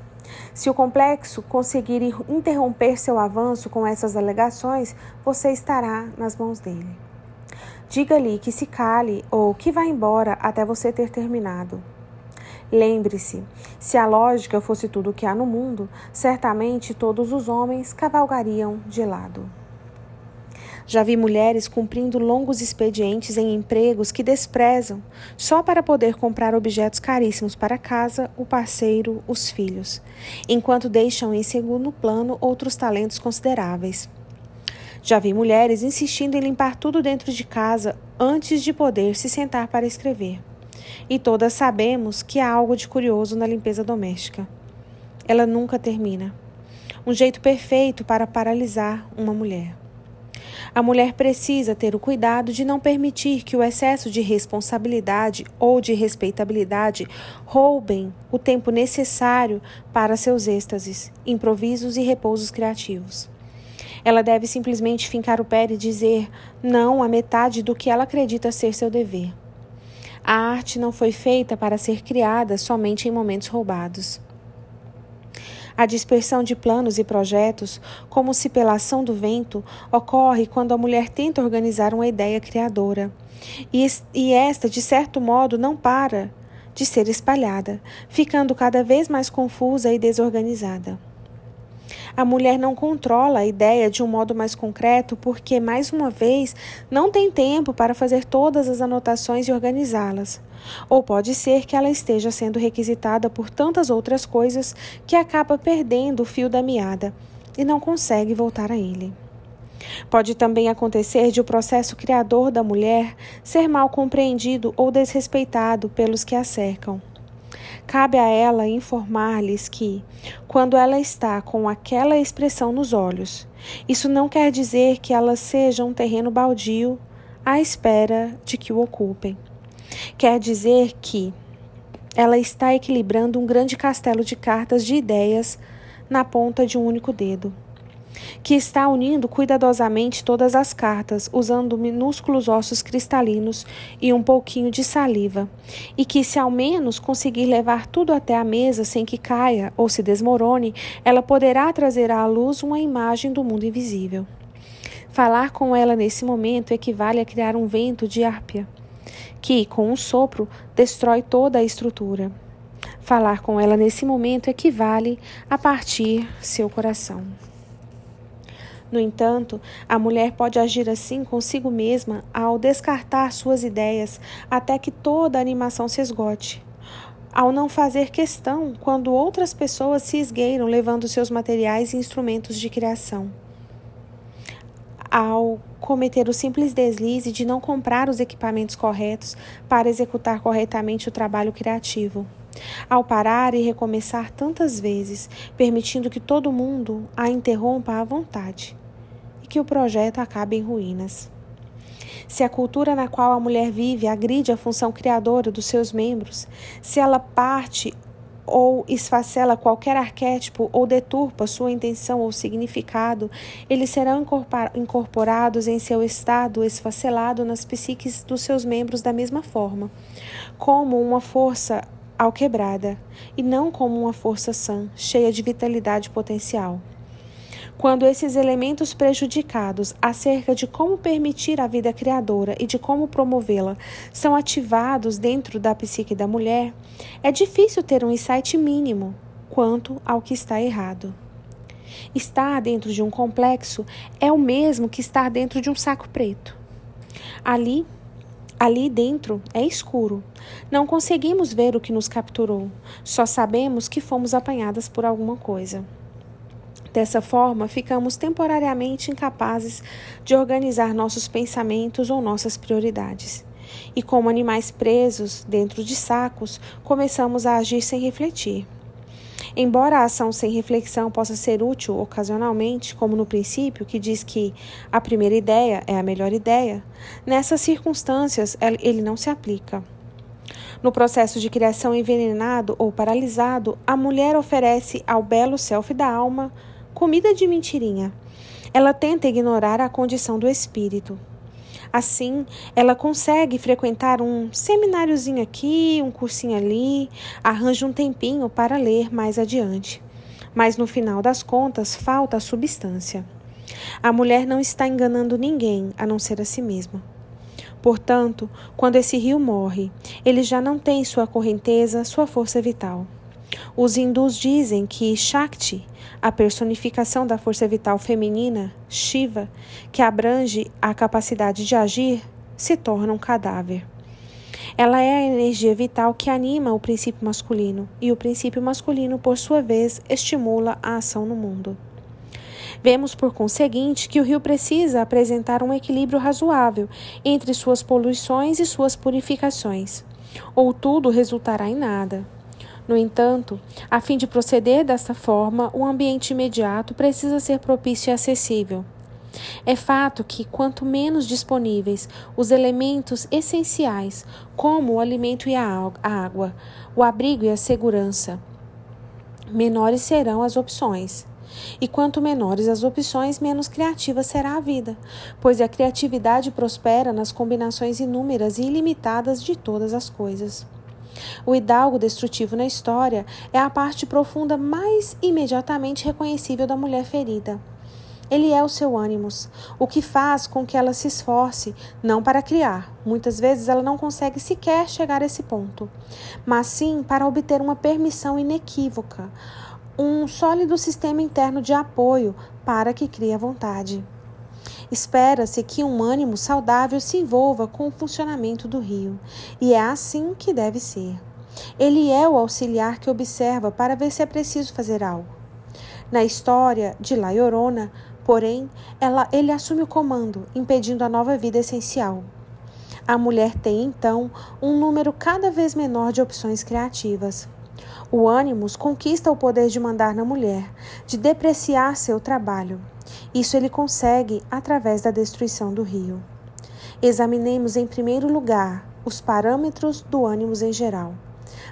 Se o complexo conseguir interromper seu avanço com essas alegações, você estará nas mãos dele. Diga-lhe que se cale ou que vá embora até você ter terminado. Lembre-se, se a lógica fosse tudo o que há no mundo, certamente todos os homens cavalgariam de lado. Já vi mulheres cumprindo longos expedientes em empregos que desprezam, só para poder comprar objetos caríssimos para casa, o parceiro, os filhos, enquanto deixam em segundo plano outros talentos consideráveis. Já vi mulheres insistindo em limpar tudo dentro de casa antes de poder se sentar para escrever. E todas sabemos que há algo de curioso na limpeza doméstica. Ela nunca termina. Um jeito perfeito para paralisar uma mulher. A mulher precisa ter o cuidado de não permitir que o excesso de responsabilidade ou de respeitabilidade roubem o tempo necessário para seus êxtases, improvisos e repousos criativos. Ela deve simplesmente fincar o pé e dizer não a metade do que ela acredita ser seu dever. A arte não foi feita para ser criada somente em momentos roubados. A dispersão de planos e projetos, como se pela ação do vento, ocorre quando a mulher tenta organizar uma ideia criadora. E, e esta, de certo modo, não para de ser espalhada, ficando cada vez mais confusa e desorganizada. A mulher não controla a ideia de um modo mais concreto porque, mais uma vez, não tem tempo para fazer todas as anotações e organizá-las. Ou pode ser que ela esteja sendo requisitada por tantas outras coisas que acaba perdendo o fio da meada e não consegue voltar a ele. Pode também acontecer de o processo criador da mulher ser mal compreendido ou desrespeitado pelos que a cercam. Cabe a ela informar-lhes que, quando ela está com aquela expressão nos olhos, isso não quer dizer que ela seja um terreno baldio à espera de que o ocupem. Quer dizer que ela está equilibrando um grande castelo de cartas de ideias na ponta de um único dedo, que está unindo cuidadosamente todas as cartas, usando minúsculos ossos cristalinos e um pouquinho de saliva, e que, se ao menos conseguir levar tudo até a mesa sem que caia ou se desmorone, ela poderá trazer à luz uma imagem do mundo invisível. Falar com ela nesse momento equivale a criar um vento de árpia que, com um sopro, destrói toda a estrutura. Falar com ela nesse momento equivale a partir seu coração. No entanto, a mulher pode agir assim consigo mesma ao descartar suas ideias até que toda a animação se esgote. Ao não fazer questão quando outras pessoas se esgueiram levando seus materiais e instrumentos de criação ao cometer o simples deslize de não comprar os equipamentos corretos para executar corretamente o trabalho criativo. Ao parar e recomeçar tantas vezes, permitindo que todo mundo a interrompa à vontade que o projeto acabe em ruínas. Se a cultura na qual a mulher vive agride a função criadora dos seus membros, se ela parte ou esfacela qualquer arquétipo ou deturpa sua intenção ou significado, eles serão incorporados em seu estado esfacelado nas psiques dos seus membros da mesma forma, como uma força alquebrada, e não como uma força sã, cheia de vitalidade potencial. Quando esses elementos prejudicados acerca de como permitir a vida criadora e de como promovê-la são ativados dentro da psique da mulher, é difícil ter um insight mínimo quanto ao que está errado. Estar dentro de um complexo é o mesmo que estar dentro de um saco preto. Ali, ali dentro é escuro. Não conseguimos ver o que nos capturou. Só sabemos que fomos apanhadas por alguma coisa. Dessa forma, ficamos temporariamente incapazes de organizar nossos pensamentos ou nossas prioridades. E como animais presos dentro de sacos, começamos a agir sem refletir. Embora a ação sem reflexão possa ser útil ocasionalmente, como no princípio, que diz que a primeira ideia é a melhor ideia, nessas circunstâncias ele não se aplica. No processo de criação envenenado ou paralisado, a mulher oferece ao belo self da alma comida de mentirinha. Ela tenta ignorar a condição do espírito. Assim, ela consegue frequentar um semináriozinho aqui, um cursinho ali, arranja um tempinho para ler mais adiante. Mas no final das contas, falta a substância. A mulher não está enganando ninguém a não ser a si mesma. Portanto, quando esse rio morre, ele já não tem sua correnteza, sua força vital. Os hindus dizem que Shakti, a personificação da força vital feminina, Shiva, que abrange a capacidade de agir, se torna um cadáver. Ela é a energia vital que anima o princípio masculino, e o princípio masculino, por sua vez, estimula a ação no mundo. Vemos, por conseguinte, que o rio precisa apresentar um equilíbrio razoável entre suas poluições e suas purificações, ou tudo resultará em nada. No entanto, a fim de proceder dessa forma, o ambiente imediato precisa ser propício e acessível. É fato que, quanto menos disponíveis os elementos essenciais, como o alimento e a água, o abrigo e a segurança, menores serão as opções. E quanto menores as opções, menos criativa será a vida, pois a criatividade prospera nas combinações inúmeras e ilimitadas de todas as coisas. O hidalgo destrutivo na história é a parte profunda mais imediatamente reconhecível da mulher ferida. Ele é o seu ânimos, o que faz com que ela se esforce, não para criar, muitas vezes ela não consegue sequer chegar a esse ponto, mas sim para obter uma permissão inequívoca, um sólido sistema interno de apoio para que crie a vontade. Espera-se que um ânimo saudável se envolva com o funcionamento do rio, e é assim que deve ser. Ele é o auxiliar que observa para ver se é preciso fazer algo. Na história de La Llorona, porém, ela, ele assume o comando, impedindo a nova vida essencial. A mulher tem, então, um número cada vez menor de opções criativas. O ânimos conquista o poder de mandar na mulher, de depreciar seu trabalho. Isso ele consegue através da destruição do rio. Examinemos em primeiro lugar os parâmetros do ânimos em geral.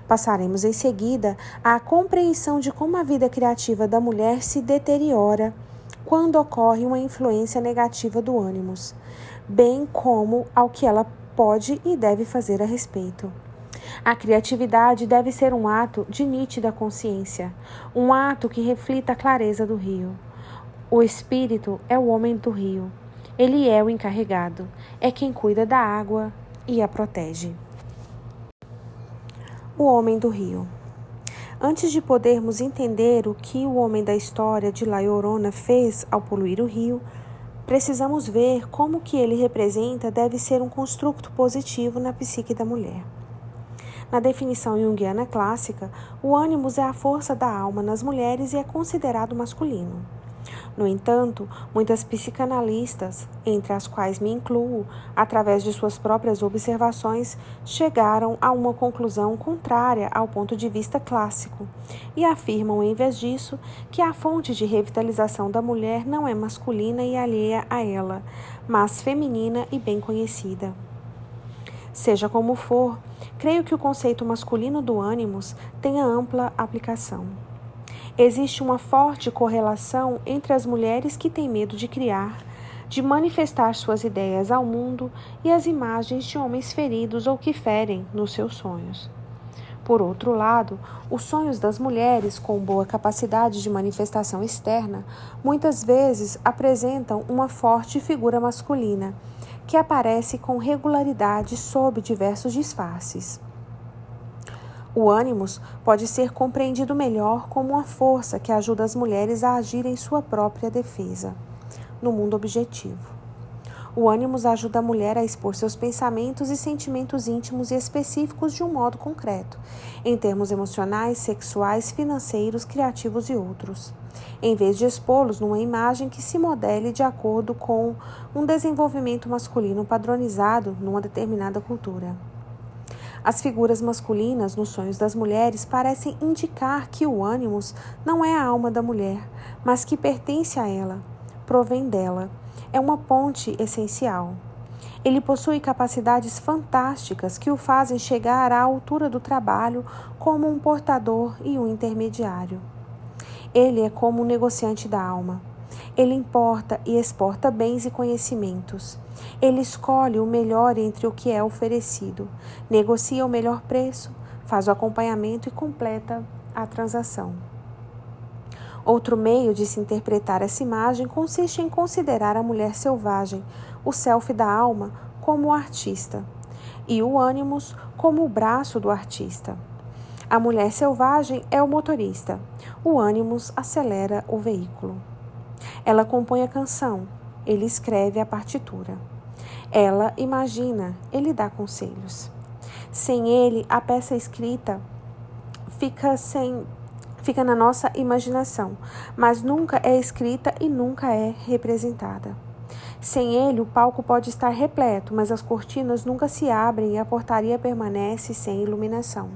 Passaremos em seguida à compreensão de como a vida criativa da mulher se deteriora quando ocorre uma influência negativa do ânimos, bem como ao que ela pode e deve fazer a respeito. A criatividade deve ser um ato de nítida consciência, um ato que reflita a clareza do rio. O espírito é o homem do rio. Ele é o encarregado, é quem cuida da água e a protege. O homem do rio. Antes de podermos entender o que o homem da história de La Llorona fez ao poluir o rio, precisamos ver como que ele representa deve ser um construto positivo na psique da mulher. Na definição junguiana clássica, o ânimos é a força da alma nas mulheres e é considerado masculino. No entanto, muitas psicanalistas, entre as quais me incluo, através de suas próprias observações, chegaram a uma conclusão contrária ao ponto de vista clássico e afirmam, em vez disso, que a fonte de revitalização da mulher não é masculina e alheia a ela, mas feminina e bem conhecida. Seja como for, creio que o conceito masculino do ânimos tenha ampla aplicação. Existe uma forte correlação entre as mulheres que têm medo de criar, de manifestar suas ideias ao mundo e as imagens de homens feridos ou que ferem nos seus sonhos. Por outro lado, os sonhos das mulheres com boa capacidade de manifestação externa muitas vezes apresentam uma forte figura masculina que aparece com regularidade sob diversos disfarces. O ânimos pode ser compreendido melhor como uma força que ajuda as mulheres a agir em sua própria defesa, no mundo objetivo. O ânimos ajuda a mulher a expor seus pensamentos e sentimentos íntimos e específicos de um modo concreto, em termos emocionais, sexuais, financeiros, criativos e outros em vez de expô-los numa imagem que se modele de acordo com um desenvolvimento masculino padronizado numa determinada cultura. As figuras masculinas nos sonhos das mulheres parecem indicar que o ânimos não é a alma da mulher, mas que pertence a ela, provém dela, é uma ponte essencial. Ele possui capacidades fantásticas que o fazem chegar à altura do trabalho como um portador e um intermediário. Ele é como um negociante da alma. Ele importa e exporta bens e conhecimentos. Ele escolhe o melhor entre o que é oferecido, negocia o melhor preço, faz o acompanhamento e completa a transação. Outro meio de se interpretar essa imagem consiste em considerar a mulher selvagem, o self da alma, como o artista, e o ânimos como o braço do artista. A mulher selvagem é o motorista, o ânimos acelera o veículo. Ela compõe a canção, ele escreve a partitura. Ela imagina, ele dá conselhos. Sem ele, a peça escrita fica sem fica na nossa imaginação, mas nunca é escrita e nunca é representada. Sem ele, o palco pode estar repleto, mas as cortinas nunca se abrem e a portaria permanece sem iluminação.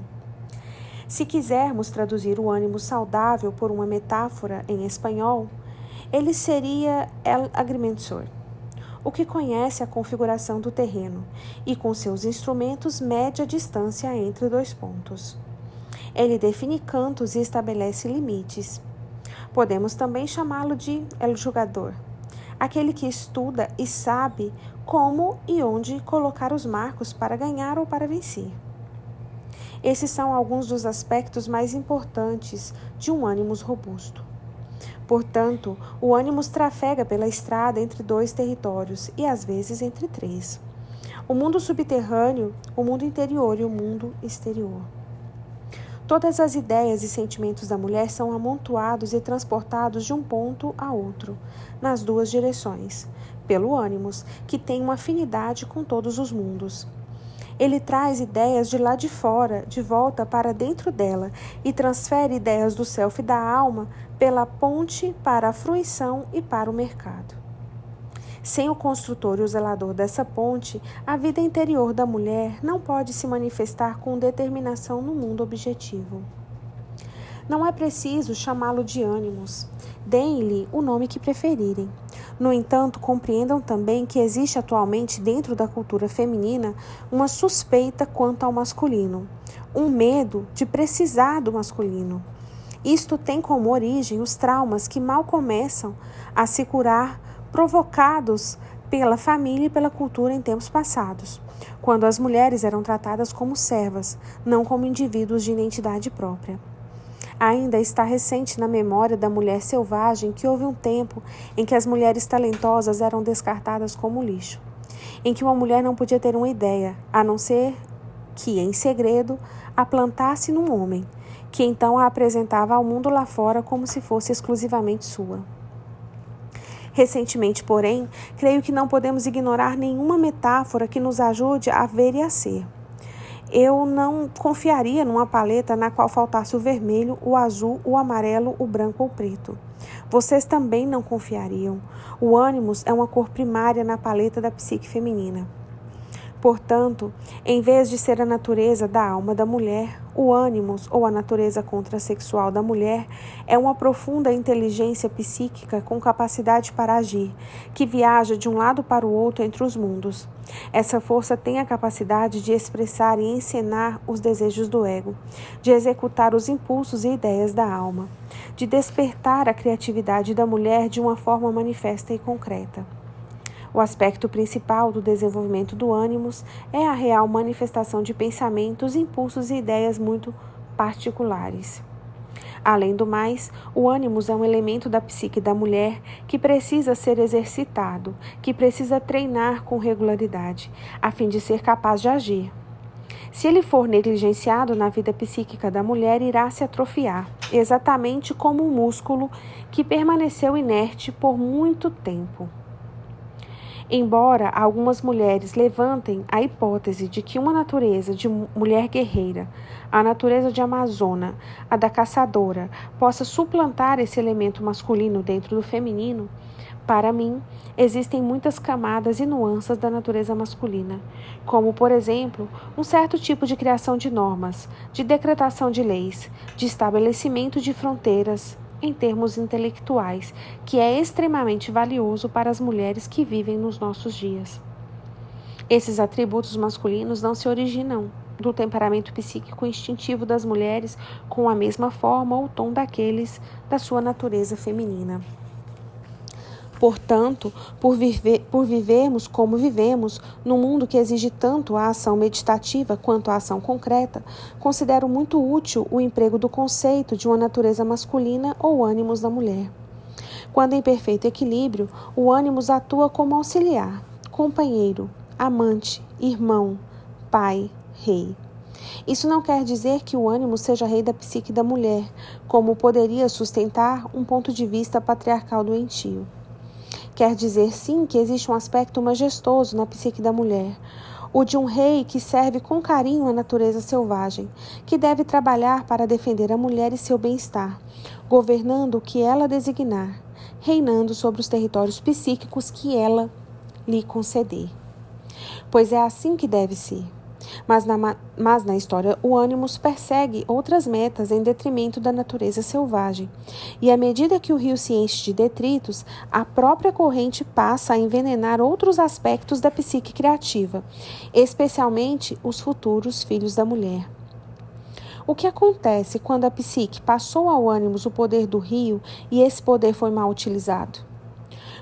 Se quisermos traduzir o ânimo saudável por uma metáfora em espanhol, ele seria el agrimensor, o que conhece a configuração do terreno e, com seus instrumentos, mede a distância entre dois pontos. Ele define cantos e estabelece limites. Podemos também chamá-lo de el jogador, aquele que estuda e sabe como e onde colocar os marcos para ganhar ou para vencer. Esses são alguns dos aspectos mais importantes de um ânimos robusto. Portanto, o ânimos trafega pela estrada entre dois territórios e às vezes entre três: o mundo subterrâneo, o mundo interior e o mundo exterior. Todas as ideias e sentimentos da mulher são amontoados e transportados de um ponto a outro, nas duas direções, pelo ânimos, que tem uma afinidade com todos os mundos. Ele traz ideias de lá de fora, de volta para dentro dela, e transfere ideias do self e da alma pela ponte para a fruição e para o mercado. Sem o construtor e o zelador dessa ponte, a vida interior da mulher não pode se manifestar com determinação no mundo objetivo. Não é preciso chamá-lo de ânimos. Deem-lhe o nome que preferirem. No entanto, compreendam também que existe atualmente dentro da cultura feminina uma suspeita quanto ao masculino, um medo de precisar do masculino. Isto tem como origem os traumas que mal começam a se curar provocados pela família e pela cultura em tempos passados, quando as mulheres eram tratadas como servas, não como indivíduos de identidade própria. Ainda está recente na memória da mulher selvagem que houve um tempo em que as mulheres talentosas eram descartadas como lixo, em que uma mulher não podia ter uma ideia, a não ser que, em segredo, a plantasse num homem, que então a apresentava ao mundo lá fora como se fosse exclusivamente sua. Recentemente, porém, creio que não podemos ignorar nenhuma metáfora que nos ajude a ver e a ser. Eu não confiaria numa paleta na qual faltasse o vermelho, o azul, o amarelo, o branco ou o preto. Vocês também não confiariam. O ânimos é uma cor primária na paleta da psique feminina. Portanto, em vez de ser a natureza da alma da mulher, o ânimos ou a natureza contrasexual da mulher é uma profunda inteligência psíquica com capacidade para agir, que viaja de um lado para o outro entre os mundos. Essa força tem a capacidade de expressar e encenar os desejos do ego, de executar os impulsos e ideias da alma, de despertar a criatividade da mulher de uma forma manifesta e concreta. O aspecto principal do desenvolvimento do ânimos é a real manifestação de pensamentos, impulsos e ideias muito particulares. Além do mais, o ânimos é um elemento da psique da mulher que precisa ser exercitado, que precisa treinar com regularidade, a fim de ser capaz de agir. Se ele for negligenciado na vida psíquica da mulher, irá se atrofiar, exatamente como um músculo que permaneceu inerte por muito tempo. Embora algumas mulheres levantem a hipótese de que uma natureza de mulher guerreira, a natureza de amazona, a da caçadora, possa suplantar esse elemento masculino dentro do feminino, para mim, existem muitas camadas e nuances da natureza masculina, como, por exemplo, um certo tipo de criação de normas, de decretação de leis, de estabelecimento de fronteiras, em termos intelectuais, que é extremamente valioso para as mulheres que vivem nos nossos dias. Esses atributos masculinos não se originam do temperamento psíquico instintivo das mulheres com a mesma forma ou tom daqueles da sua natureza feminina. Portanto, por, viver, por vivermos como vivemos, num mundo que exige tanto a ação meditativa quanto a ação concreta, considero muito útil o emprego do conceito de uma natureza masculina ou ânimos da mulher. Quando em perfeito equilíbrio, o ânimos atua como auxiliar, companheiro, amante, irmão, pai, rei. Isso não quer dizer que o ânimo seja rei da psique da mulher, como poderia sustentar um ponto de vista patriarcal doentio. Quer dizer, sim, que existe um aspecto majestoso na psique da mulher, o de um rei que serve com carinho a natureza selvagem, que deve trabalhar para defender a mulher e seu bem-estar, governando o que ela designar, reinando sobre os territórios psíquicos que ela lhe conceder. Pois é assim que deve ser. Mas na, mas na história, o ânimos persegue outras metas em detrimento da natureza selvagem. E à medida que o rio se enche de detritos, a própria corrente passa a envenenar outros aspectos da psique criativa, especialmente os futuros filhos da mulher. O que acontece quando a psique passou ao ânimos o poder do rio e esse poder foi mal utilizado?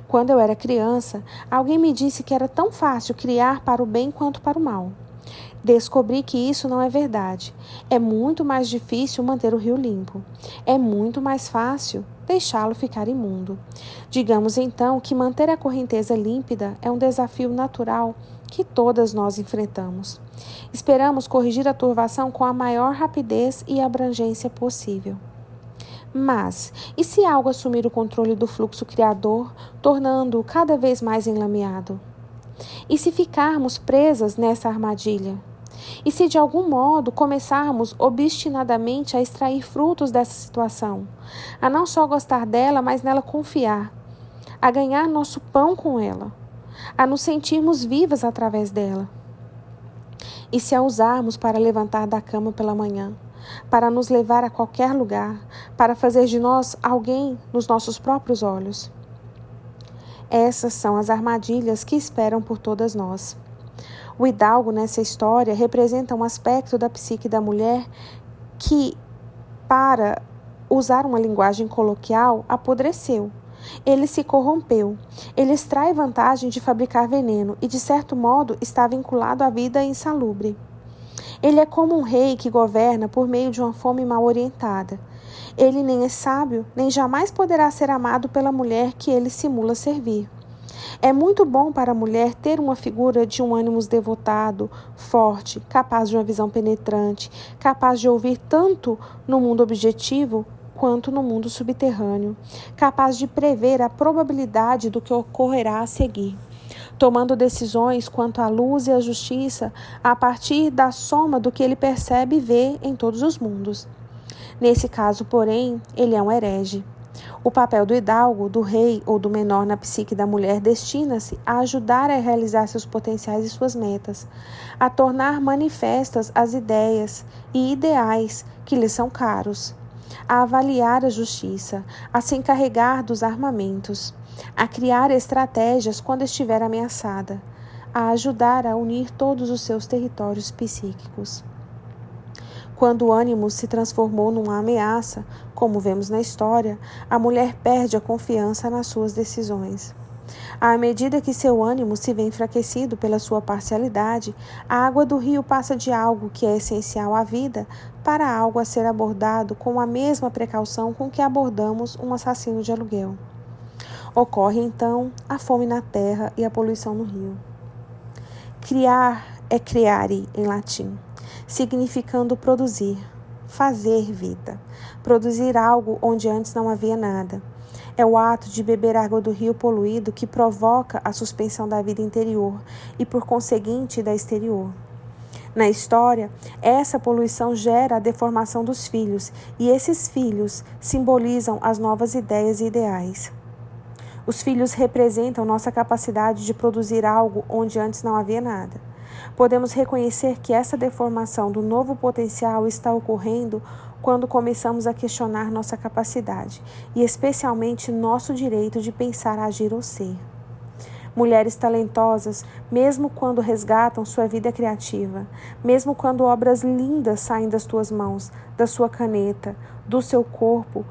Quando eu era criança, alguém me disse que era tão fácil criar para o bem quanto para o mal. Descobri que isso não é verdade. É muito mais difícil manter o rio limpo. É muito mais fácil deixá-lo ficar imundo. Digamos então que manter a correnteza límpida é um desafio natural que todas nós enfrentamos. Esperamos corrigir a turvação com a maior rapidez e abrangência possível. Mas, e se algo assumir o controle do fluxo criador, tornando-o cada vez mais enlameado? E se ficarmos presas nessa armadilha? E se de algum modo começarmos obstinadamente a extrair frutos dessa situação, a não só gostar dela, mas nela confiar, a ganhar nosso pão com ela, a nos sentirmos vivas através dela. E se a usarmos para levantar da cama pela manhã, para nos levar a qualquer lugar, para fazer de nós alguém nos nossos próprios olhos. Essas são as armadilhas que esperam por todas nós. O hidalgo nessa história representa um aspecto da psique da mulher que, para usar uma linguagem coloquial, apodreceu. Ele se corrompeu. Ele extrai vantagem de fabricar veneno e, de certo modo, está vinculado à vida insalubre. Ele é como um rei que governa por meio de uma fome mal orientada. Ele nem é sábio, nem jamais poderá ser amado pela mulher que ele simula servir. É muito bom para a mulher ter uma figura de um ânimo devotado, forte, capaz de uma visão penetrante, capaz de ouvir tanto no mundo objetivo quanto no mundo subterrâneo, capaz de prever a probabilidade do que ocorrerá a seguir tomando decisões quanto à luz e à justiça a partir da soma do que ele percebe e vê em todos os mundos. Nesse caso, porém, ele é um herege. O papel do hidalgo, do rei ou do menor na psique da mulher destina-se a ajudar a realizar seus potenciais e suas metas, a tornar manifestas as ideias e ideais que lhe são caros, a avaliar a justiça, a se encarregar dos armamentos, a criar estratégias quando estiver ameaçada, a ajudar a unir todos os seus territórios psíquicos. Quando o ânimo se transformou numa ameaça, como vemos na história, a mulher perde a confiança nas suas decisões. À medida que seu ânimo se vê enfraquecido pela sua parcialidade, a água do rio passa de algo que é essencial à vida para algo a ser abordado com a mesma precaução com que abordamos um assassino de aluguel. Ocorre então a fome na terra e a poluição no rio. Criar é creare em latim significando produzir, fazer vida, produzir algo onde antes não havia nada. É o ato de beber água do rio poluído que provoca a suspensão da vida interior e, por conseguinte, da exterior. Na história, essa poluição gera a deformação dos filhos, e esses filhos simbolizam as novas ideias e ideais. Os filhos representam nossa capacidade de produzir algo onde antes não havia nada. Podemos reconhecer que essa deformação do novo potencial está ocorrendo quando começamos a questionar nossa capacidade e, especialmente, nosso direito de pensar, agir ou ser. Mulheres talentosas, mesmo quando resgatam sua vida criativa, mesmo quando obras lindas saem das tuas mãos, da sua caneta, do seu corpo,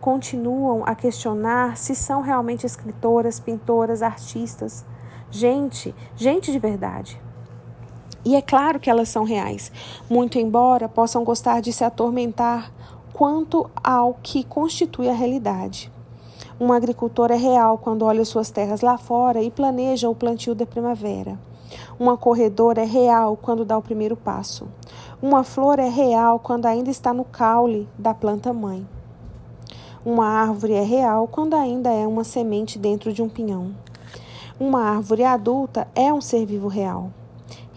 continuam a questionar se são realmente escritoras, pintoras, artistas. Gente, gente de verdade. E é claro que elas são reais, muito embora possam gostar de se atormentar quanto ao que constitui a realidade. Um agricultor é real quando olha suas terras lá fora e planeja o plantio da primavera. Uma corredora é real quando dá o primeiro passo. Uma flor é real quando ainda está no caule da planta mãe. Uma árvore é real quando ainda é uma semente dentro de um pinhão. Uma árvore adulta é um ser vivo real.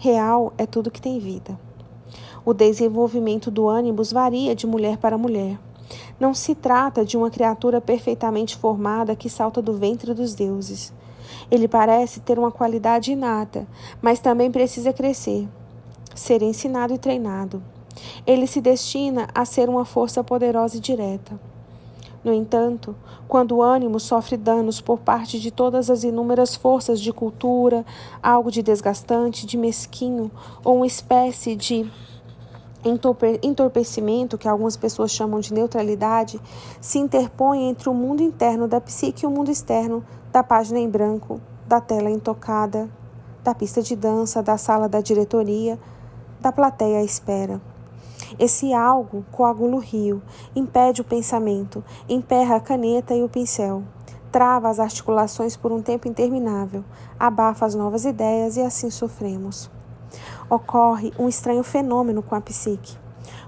Real é tudo que tem vida. O desenvolvimento do ânimos varia de mulher para mulher. Não se trata de uma criatura perfeitamente formada que salta do ventre dos deuses. Ele parece ter uma qualidade inata, mas também precisa crescer, ser ensinado e treinado. Ele se destina a ser uma força poderosa e direta. No entanto, quando o ânimo sofre danos por parte de todas as inúmeras forças de cultura, algo de desgastante, de mesquinho, ou uma espécie de entorpecimento, que algumas pessoas chamam de neutralidade, se interpõe entre o mundo interno da psique e o mundo externo da página em branco, da tela intocada, da pista de dança, da sala da diretoria, da plateia à espera. Esse algo coagula o rio, impede o pensamento, emperra a caneta e o pincel, trava as articulações por um tempo interminável, abafa as novas ideias e assim sofremos. Ocorre um estranho fenômeno com a psique.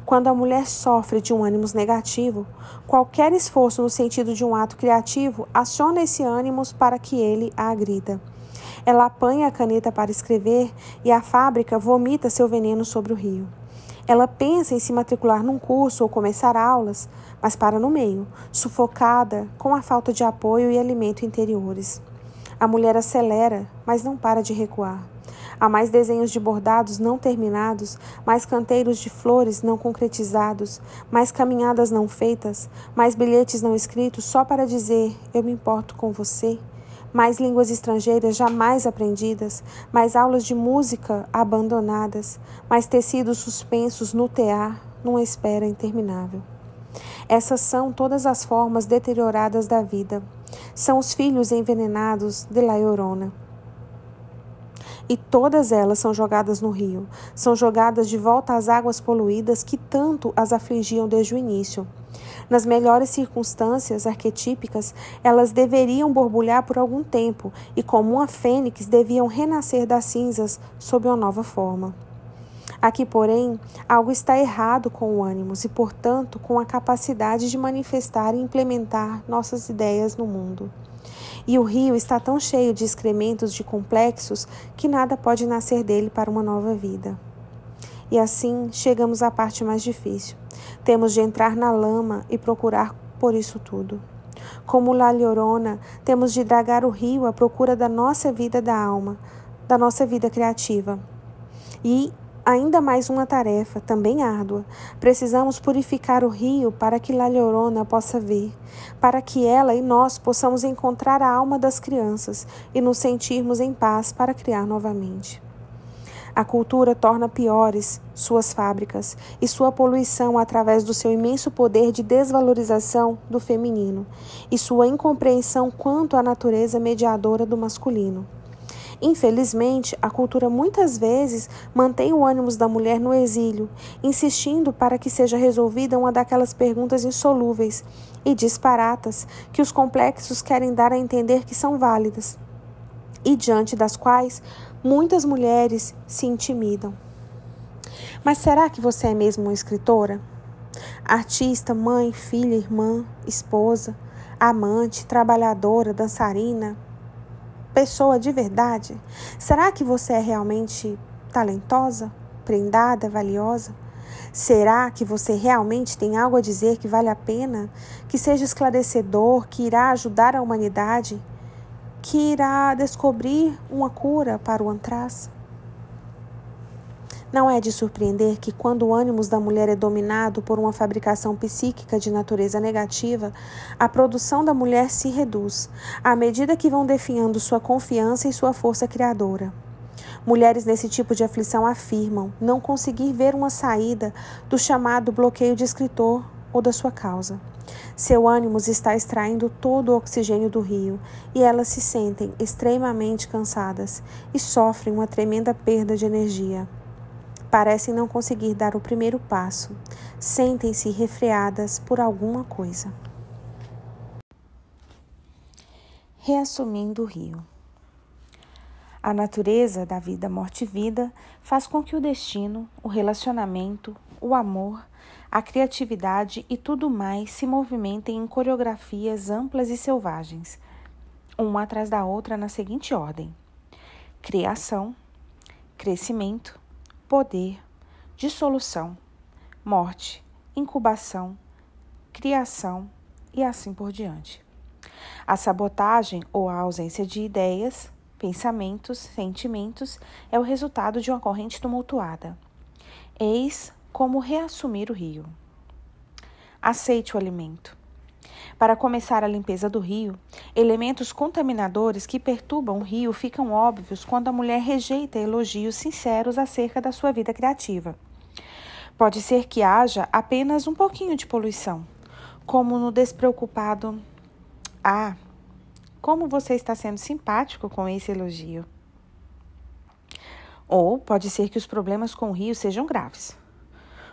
Quando a mulher sofre de um ânimo negativo, qualquer esforço no sentido de um ato criativo aciona esse ânimo para que ele a agrida. Ela apanha a caneta para escrever e a fábrica vomita seu veneno sobre o rio. Ela pensa em se matricular num curso ou começar aulas, mas para no meio, sufocada com a falta de apoio e alimento interiores. A mulher acelera, mas não para de recuar. Há mais desenhos de bordados não terminados, mais canteiros de flores não concretizados, mais caminhadas não feitas, mais bilhetes não escritos só para dizer: Eu me importo com você mais línguas estrangeiras jamais aprendidas, mais aulas de música abandonadas, mais tecidos suspensos no tear, numa espera interminável. Essas são todas as formas deterioradas da vida. São os filhos envenenados de La Llorona. E todas elas são jogadas no rio, são jogadas de volta às águas poluídas que tanto as afligiam desde o início. Nas melhores circunstâncias arquetípicas, elas deveriam borbulhar por algum tempo e, como uma fênix, deviam renascer das cinzas sob uma nova forma. Aqui, porém, algo está errado com o ânimo e, portanto, com a capacidade de manifestar e implementar nossas ideias no mundo. E o rio está tão cheio de excrementos de complexos que nada pode nascer dele para uma nova vida. E assim chegamos à parte mais difícil. Temos de entrar na lama e procurar por isso tudo. Como La Llorona, temos de dragar o rio à procura da nossa vida da alma, da nossa vida criativa. E ainda mais uma tarefa, também árdua. Precisamos purificar o rio para que La Llorona possa ver, para que ela e nós possamos encontrar a alma das crianças e nos sentirmos em paz para criar novamente. A cultura torna piores suas fábricas e sua poluição através do seu imenso poder de desvalorização do feminino e sua incompreensão quanto à natureza mediadora do masculino. Infelizmente, a cultura muitas vezes mantém o ânimo da mulher no exílio, insistindo para que seja resolvida uma daquelas perguntas insolúveis e disparatas que os complexos querem dar a entender que são válidas e diante das quais muitas mulheres se intimidam. Mas será que você é mesmo uma escritora? Artista, mãe, filha, irmã, esposa, amante, trabalhadora, dançarina, pessoa de verdade? Será que você é realmente talentosa, prendada, valiosa? Será que você realmente tem algo a dizer que vale a pena, que seja esclarecedor, que irá ajudar a humanidade, que irá descobrir uma cura para o antraz? Não é de surpreender que, quando o ânimo da mulher é dominado por uma fabricação psíquica de natureza negativa, a produção da mulher se reduz, à medida que vão definhando sua confiança e sua força criadora. Mulheres nesse tipo de aflição afirmam não conseguir ver uma saída do chamado bloqueio de escritor ou da sua causa. Seu ânimo está extraindo todo o oxigênio do rio e elas se sentem extremamente cansadas e sofrem uma tremenda perda de energia parecem não conseguir dar o primeiro passo, sentem-se refreadas por alguma coisa. Reassumindo o rio. A natureza da vida, morte e vida faz com que o destino, o relacionamento, o amor, a criatividade e tudo mais se movimentem em coreografias amplas e selvagens, uma atrás da outra na seguinte ordem: criação, crescimento, poder, dissolução, morte, incubação, criação e assim por diante. A sabotagem ou a ausência de ideias, pensamentos, sentimentos é o resultado de uma corrente tumultuada. Eis como reassumir o rio. Aceite o alimento. Para começar a limpeza do rio, elementos contaminadores que perturbam o rio ficam óbvios quando a mulher rejeita elogios sinceros acerca da sua vida criativa. Pode ser que haja apenas um pouquinho de poluição, como no despreocupado Ah, como você está sendo simpático com esse elogio. Ou pode ser que os problemas com o rio sejam graves.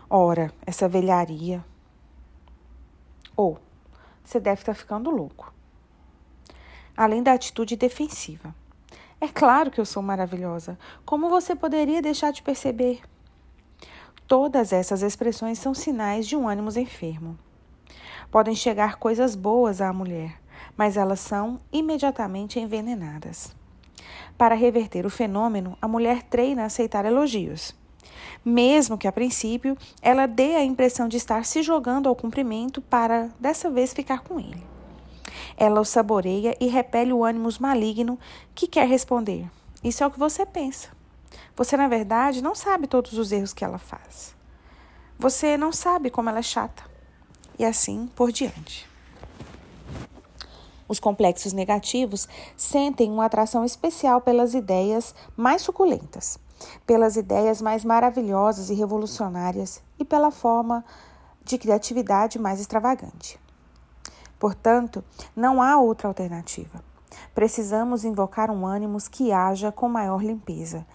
Ora, essa velharia. Ou você deve estar ficando louco. Além da atitude defensiva. É claro que eu sou maravilhosa. Como você poderia deixar de perceber? Todas essas expressões são sinais de um ânimo enfermo. Podem chegar coisas boas à mulher, mas elas são imediatamente envenenadas. Para reverter o fenômeno, a mulher treina a aceitar elogios mesmo que a princípio ela dê a impressão de estar se jogando ao cumprimento para dessa vez ficar com ele. Ela o saboreia e repele o ânimo maligno que quer responder. Isso é o que você pensa. Você, na verdade, não sabe todos os erros que ela faz. Você não sabe como ela é chata. E assim por diante. Os complexos negativos sentem uma atração especial pelas ideias mais suculentas pelas ideias mais maravilhosas e revolucionárias e pela forma de criatividade mais extravagante. Portanto, não há outra alternativa. Precisamos invocar um ânimo que haja com maior limpeza,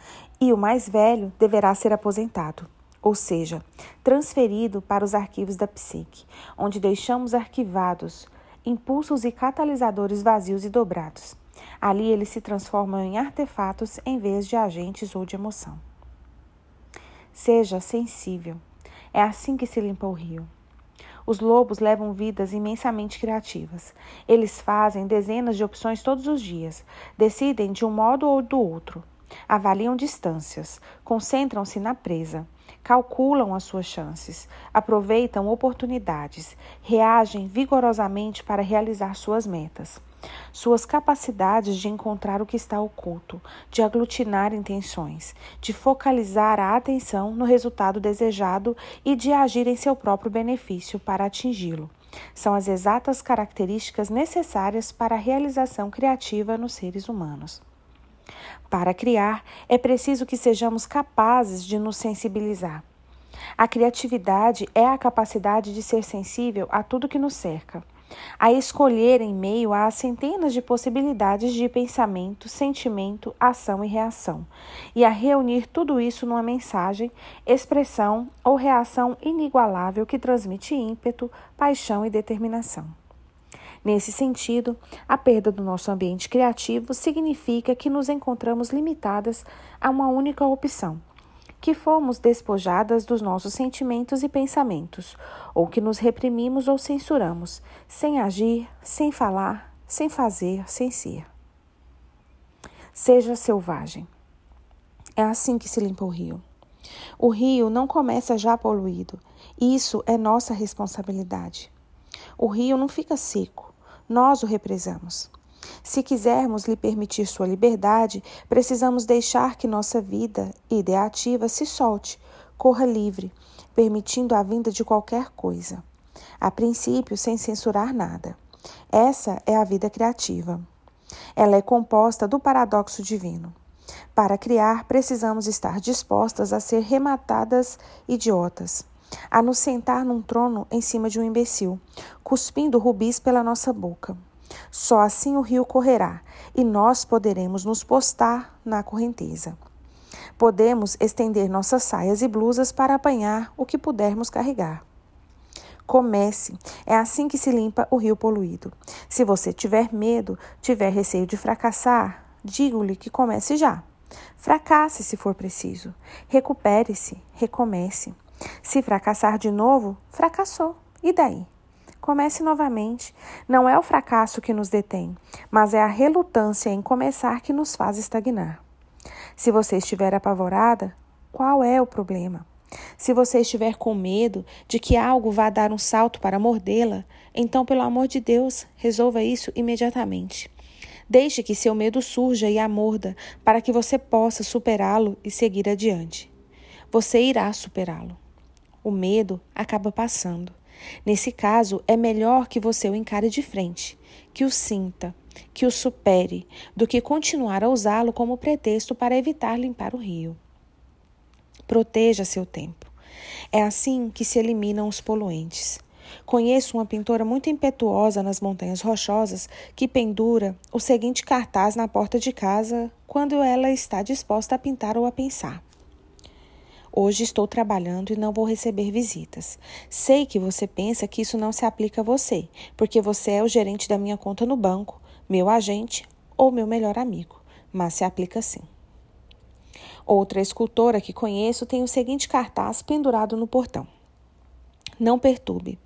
e o mais velho deverá ser aposentado, ou seja, transferido para os arquivos da psique, onde deixamos arquivados impulsos e catalisadores vazios e dobrados Ali eles se transformam em artefatos em vez de agentes ou de emoção. Seja sensível. É assim que se limpa o rio. Os lobos levam vidas imensamente criativas. Eles fazem dezenas de opções todos os dias, decidem de um modo ou do outro, avaliam distâncias, concentram-se na presa, calculam as suas chances, aproveitam oportunidades, reagem vigorosamente para realizar suas metas suas capacidades de encontrar o que está oculto, de aglutinar intenções, de focalizar a atenção no resultado desejado e de agir em seu próprio benefício para atingi-lo. São as exatas características necessárias para a realização criativa nos seres humanos. Para criar, é preciso que sejamos capazes de nos sensibilizar. A criatividade é a capacidade de ser sensível a tudo que nos cerca a escolher em meio às centenas de possibilidades de pensamento, sentimento, ação e reação, e a reunir tudo isso numa mensagem, expressão ou reação inigualável que transmite ímpeto, paixão e determinação. Nesse sentido, a perda do nosso ambiente criativo significa que nos encontramos limitadas a uma única opção que fomos despojadas dos nossos sentimentos e pensamentos, ou que nos reprimimos ou censuramos, sem agir, sem falar, sem fazer, sem ser. Seja selvagem. É assim que se limpa o rio. O rio não começa já poluído. Isso é nossa responsabilidade. O rio não fica seco. Nós o represamos. Se quisermos lhe permitir sua liberdade, precisamos deixar que nossa vida ideativa se solte, corra livre, permitindo a vinda de qualquer coisa. A princípio, sem censurar nada. Essa é a vida criativa. Ela é composta do paradoxo divino. Para criar, precisamos estar dispostas a ser rematadas idiotas, a nos sentar num trono em cima de um imbecil, cuspindo rubis pela nossa boca. Só assim o rio correrá e nós poderemos nos postar na correnteza. Podemos estender nossas saias e blusas para apanhar o que pudermos carregar. Comece. É assim que se limpa o rio poluído. Se você tiver medo, tiver receio de fracassar, digo-lhe que comece já. Fracasse se for preciso. Recupere-se, recomece. Se fracassar de novo, fracassou. E daí? Comece novamente. Não é o fracasso que nos detém, mas é a relutância em começar que nos faz estagnar. Se você estiver apavorada, qual é o problema? Se você estiver com medo de que algo vá dar um salto para mordê-la, então, pelo amor de Deus, resolva isso imediatamente. Deixe que seu medo surja e a morda para que você possa superá-lo e seguir adiante. Você irá superá-lo. O medo acaba passando. Nesse caso, é melhor que você o encare de frente, que o sinta, que o supere, do que continuar a usá-lo como pretexto para evitar limpar o rio. Proteja seu tempo. É assim que se eliminam os poluentes. Conheço uma pintora muito impetuosa nas Montanhas Rochosas que pendura o seguinte cartaz na porta de casa quando ela está disposta a pintar ou a pensar. Hoje estou trabalhando e não vou receber visitas. Sei que você pensa que isso não se aplica a você, porque você é o gerente da minha conta no banco, meu agente ou meu melhor amigo, mas se aplica sim. Outra escultora que conheço tem o seguinte cartaz pendurado no portão. Não perturbe,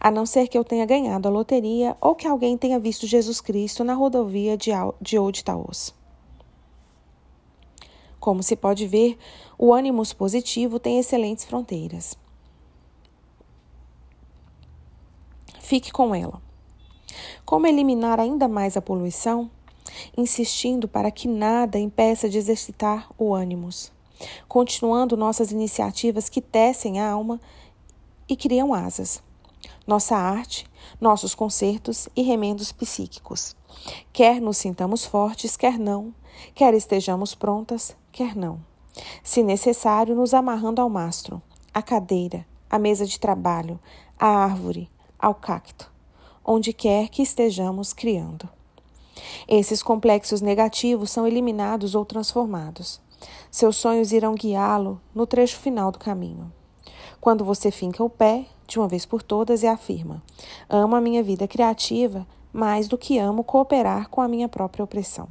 a não ser que eu tenha ganhado a loteria ou que alguém tenha visto Jesus Cristo na rodovia de Old Taos. Como se pode ver, o ânimos positivo tem excelentes fronteiras. Fique com ela. Como eliminar ainda mais a poluição? Insistindo para que nada impeça de exercitar o ânimos, continuando nossas iniciativas que tecem a alma e criam asas. Nossa arte, nossos concertos e remendos psíquicos. Quer nos sintamos fortes, quer não, quer estejamos prontas, quer não. Se necessário, nos amarrando ao mastro, à cadeira, à mesa de trabalho, à árvore, ao cacto, onde quer que estejamos criando. Esses complexos negativos são eliminados ou transformados. Seus sonhos irão guiá-lo no trecho final do caminho. Quando você finca o pé, de uma vez por todas, e afirma: Amo a minha vida criativa mais do que amo cooperar com a minha própria opressão.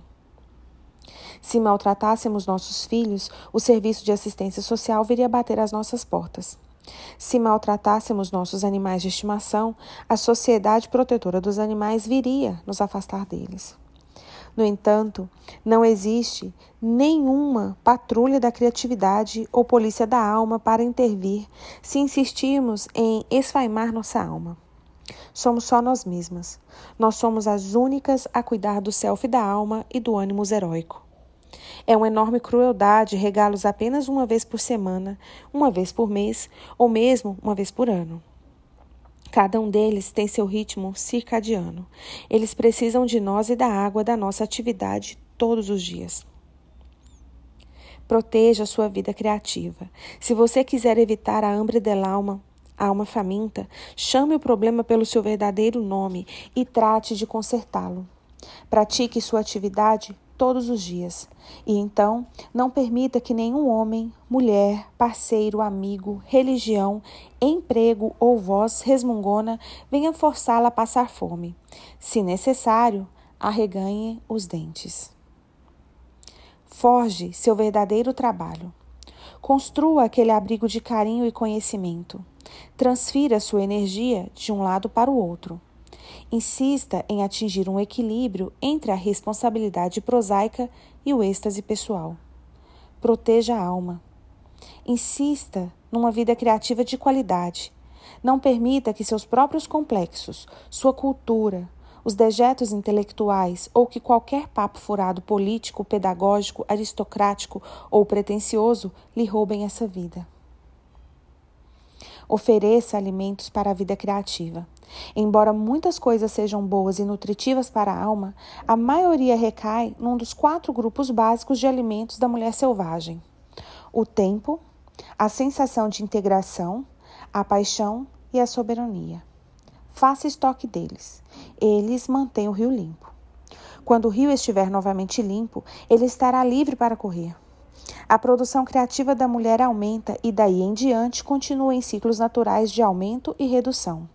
Se maltratássemos nossos filhos, o serviço de assistência social viria bater às nossas portas. Se maltratássemos nossos animais de estimação, a Sociedade Protetora dos Animais viria nos afastar deles. No entanto, não existe nenhuma patrulha da criatividade ou polícia da alma para intervir se insistirmos em esfaimar nossa alma. Somos só nós mesmas. Nós somos as únicas a cuidar do self da alma e do ânimo heróico. É uma enorme crueldade regá-los apenas uma vez por semana, uma vez por mês ou mesmo uma vez por ano. Cada um deles tem seu ritmo circadiano. Eles precisam de nós e da água da nossa atividade todos os dias. Proteja a sua vida criativa. Se você quiser evitar a hambre del alma, a alma faminta, chame o problema pelo seu verdadeiro nome e trate de consertá-lo. Pratique sua atividade todos os dias. E então, não permita que nenhum homem, mulher, parceiro, amigo, religião, emprego ou voz resmungona venha forçá-la a passar fome. Se necessário, arreganhe os dentes. Forge seu verdadeiro trabalho. Construa aquele abrigo de carinho e conhecimento. Transfira sua energia de um lado para o outro. Insista em atingir um equilíbrio entre a responsabilidade prosaica e o êxtase pessoal. Proteja a alma. Insista numa vida criativa de qualidade. Não permita que seus próprios complexos, sua cultura, os dejetos intelectuais ou que qualquer papo furado político, pedagógico, aristocrático ou pretensioso lhe roubem essa vida. Ofereça alimentos para a vida criativa. Embora muitas coisas sejam boas e nutritivas para a alma, a maioria recai num dos quatro grupos básicos de alimentos da mulher selvagem: o tempo, a sensação de integração, a paixão e a soberania. Faça estoque deles. Eles mantêm o rio limpo. Quando o rio estiver novamente limpo, ele estará livre para correr. A produção criativa da mulher aumenta e daí em diante continua em ciclos naturais de aumento e redução.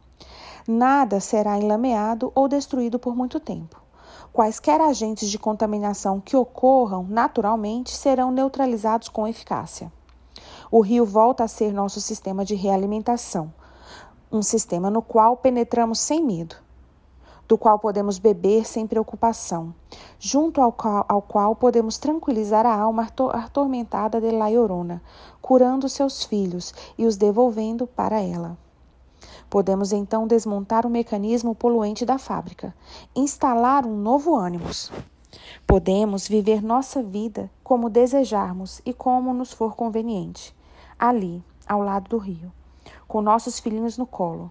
Nada será enlameado ou destruído por muito tempo. Quaisquer agentes de contaminação que ocorram naturalmente serão neutralizados com eficácia. O rio volta a ser nosso sistema de realimentação, um sistema no qual penetramos sem medo, do qual podemos beber sem preocupação, junto ao qual, ao qual podemos tranquilizar a alma atormentada de La Llorona, curando seus filhos e os devolvendo para ela. Podemos então desmontar o mecanismo poluente da fábrica, instalar um novo ânimos. Podemos viver nossa vida como desejarmos e como nos for conveniente, ali, ao lado do rio, com nossos filhinhos no colo,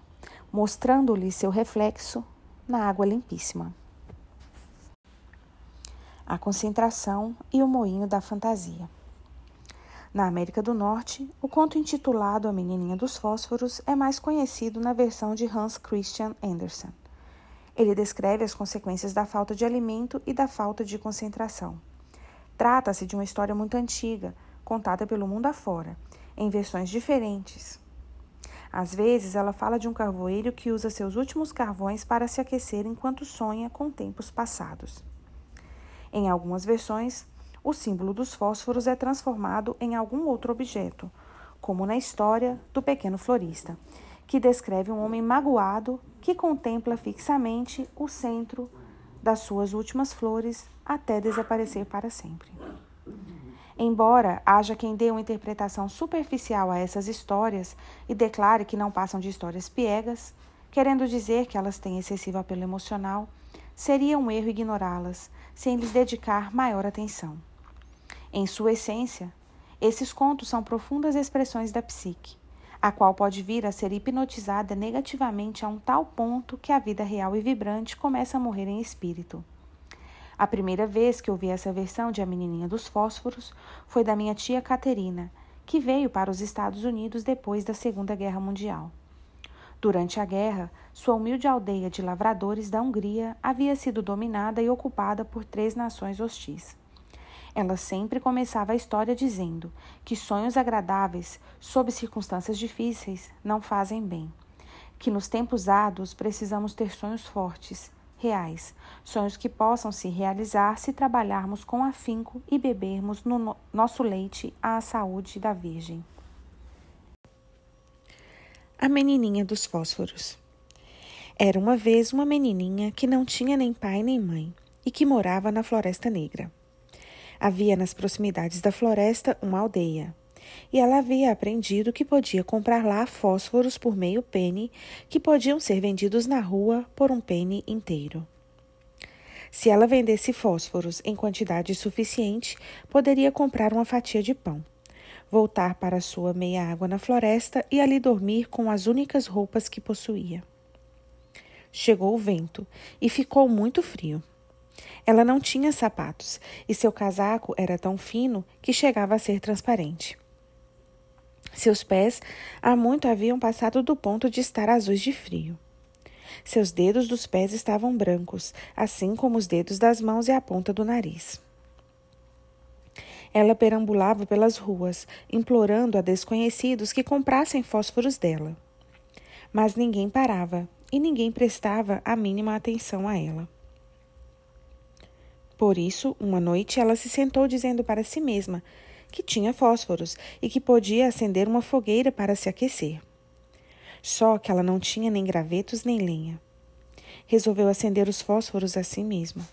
mostrando-lhes seu reflexo na água limpíssima. A concentração e o moinho da fantasia. Na América do Norte, o conto intitulado A Menininha dos Fósforos é mais conhecido na versão de Hans Christian Andersen. Ele descreve as consequências da falta de alimento e da falta de concentração. Trata-se de uma história muito antiga, contada pelo mundo afora, em versões diferentes. Às vezes, ela fala de um carvoeiro que usa seus últimos carvões para se aquecer enquanto sonha com tempos passados. Em algumas versões, o símbolo dos fósforos é transformado em algum outro objeto, como na história do pequeno florista, que descreve um homem magoado que contempla fixamente o centro das suas últimas flores até desaparecer para sempre. Embora haja quem dê uma interpretação superficial a essas histórias e declare que não passam de histórias piegas, querendo dizer que elas têm excessivo apelo emocional, seria um erro ignorá-las sem lhes dedicar maior atenção. Em sua essência, esses contos são profundas expressões da psique, a qual pode vir a ser hipnotizada negativamente a um tal ponto que a vida real e vibrante começa a morrer em espírito. A primeira vez que ouvi essa versão de A Menininha dos Fósforos foi da minha tia Caterina, que veio para os Estados Unidos depois da Segunda Guerra Mundial. Durante a guerra, sua humilde aldeia de lavradores da Hungria havia sido dominada e ocupada por três nações hostis. Ela sempre começava a história dizendo que sonhos agradáveis, sob circunstâncias difíceis, não fazem bem. Que nos tempos árduos precisamos ter sonhos fortes reais, sonhos que possam se realizar se trabalharmos com afinco e bebermos no nosso leite à saúde da Virgem. A menininha dos fósforos. Era uma vez uma menininha que não tinha nem pai nem mãe e que morava na Floresta Negra. Havia nas proximidades da floresta uma aldeia, e ela havia aprendido que podia comprar lá fósforos por meio pene, que podiam ser vendidos na rua por um pene inteiro. Se ela vendesse fósforos em quantidade suficiente, poderia comprar uma fatia de pão, voltar para sua meia-água na floresta e ali dormir com as únicas roupas que possuía. Chegou o vento e ficou muito frio. Ela não tinha sapatos e seu casaco era tão fino que chegava a ser transparente. Seus pés há muito haviam passado do ponto de estar azuis de frio. Seus dedos dos pés estavam brancos, assim como os dedos das mãos e a ponta do nariz. Ela perambulava pelas ruas, implorando a desconhecidos que comprassem fósforos dela. Mas ninguém parava e ninguém prestava a mínima atenção a ela. Por isso, uma noite ela se sentou dizendo para si mesma que tinha fósforos e que podia acender uma fogueira para se aquecer. Só que ela não tinha nem gravetos nem lenha. Resolveu acender os fósforos assim mesmo.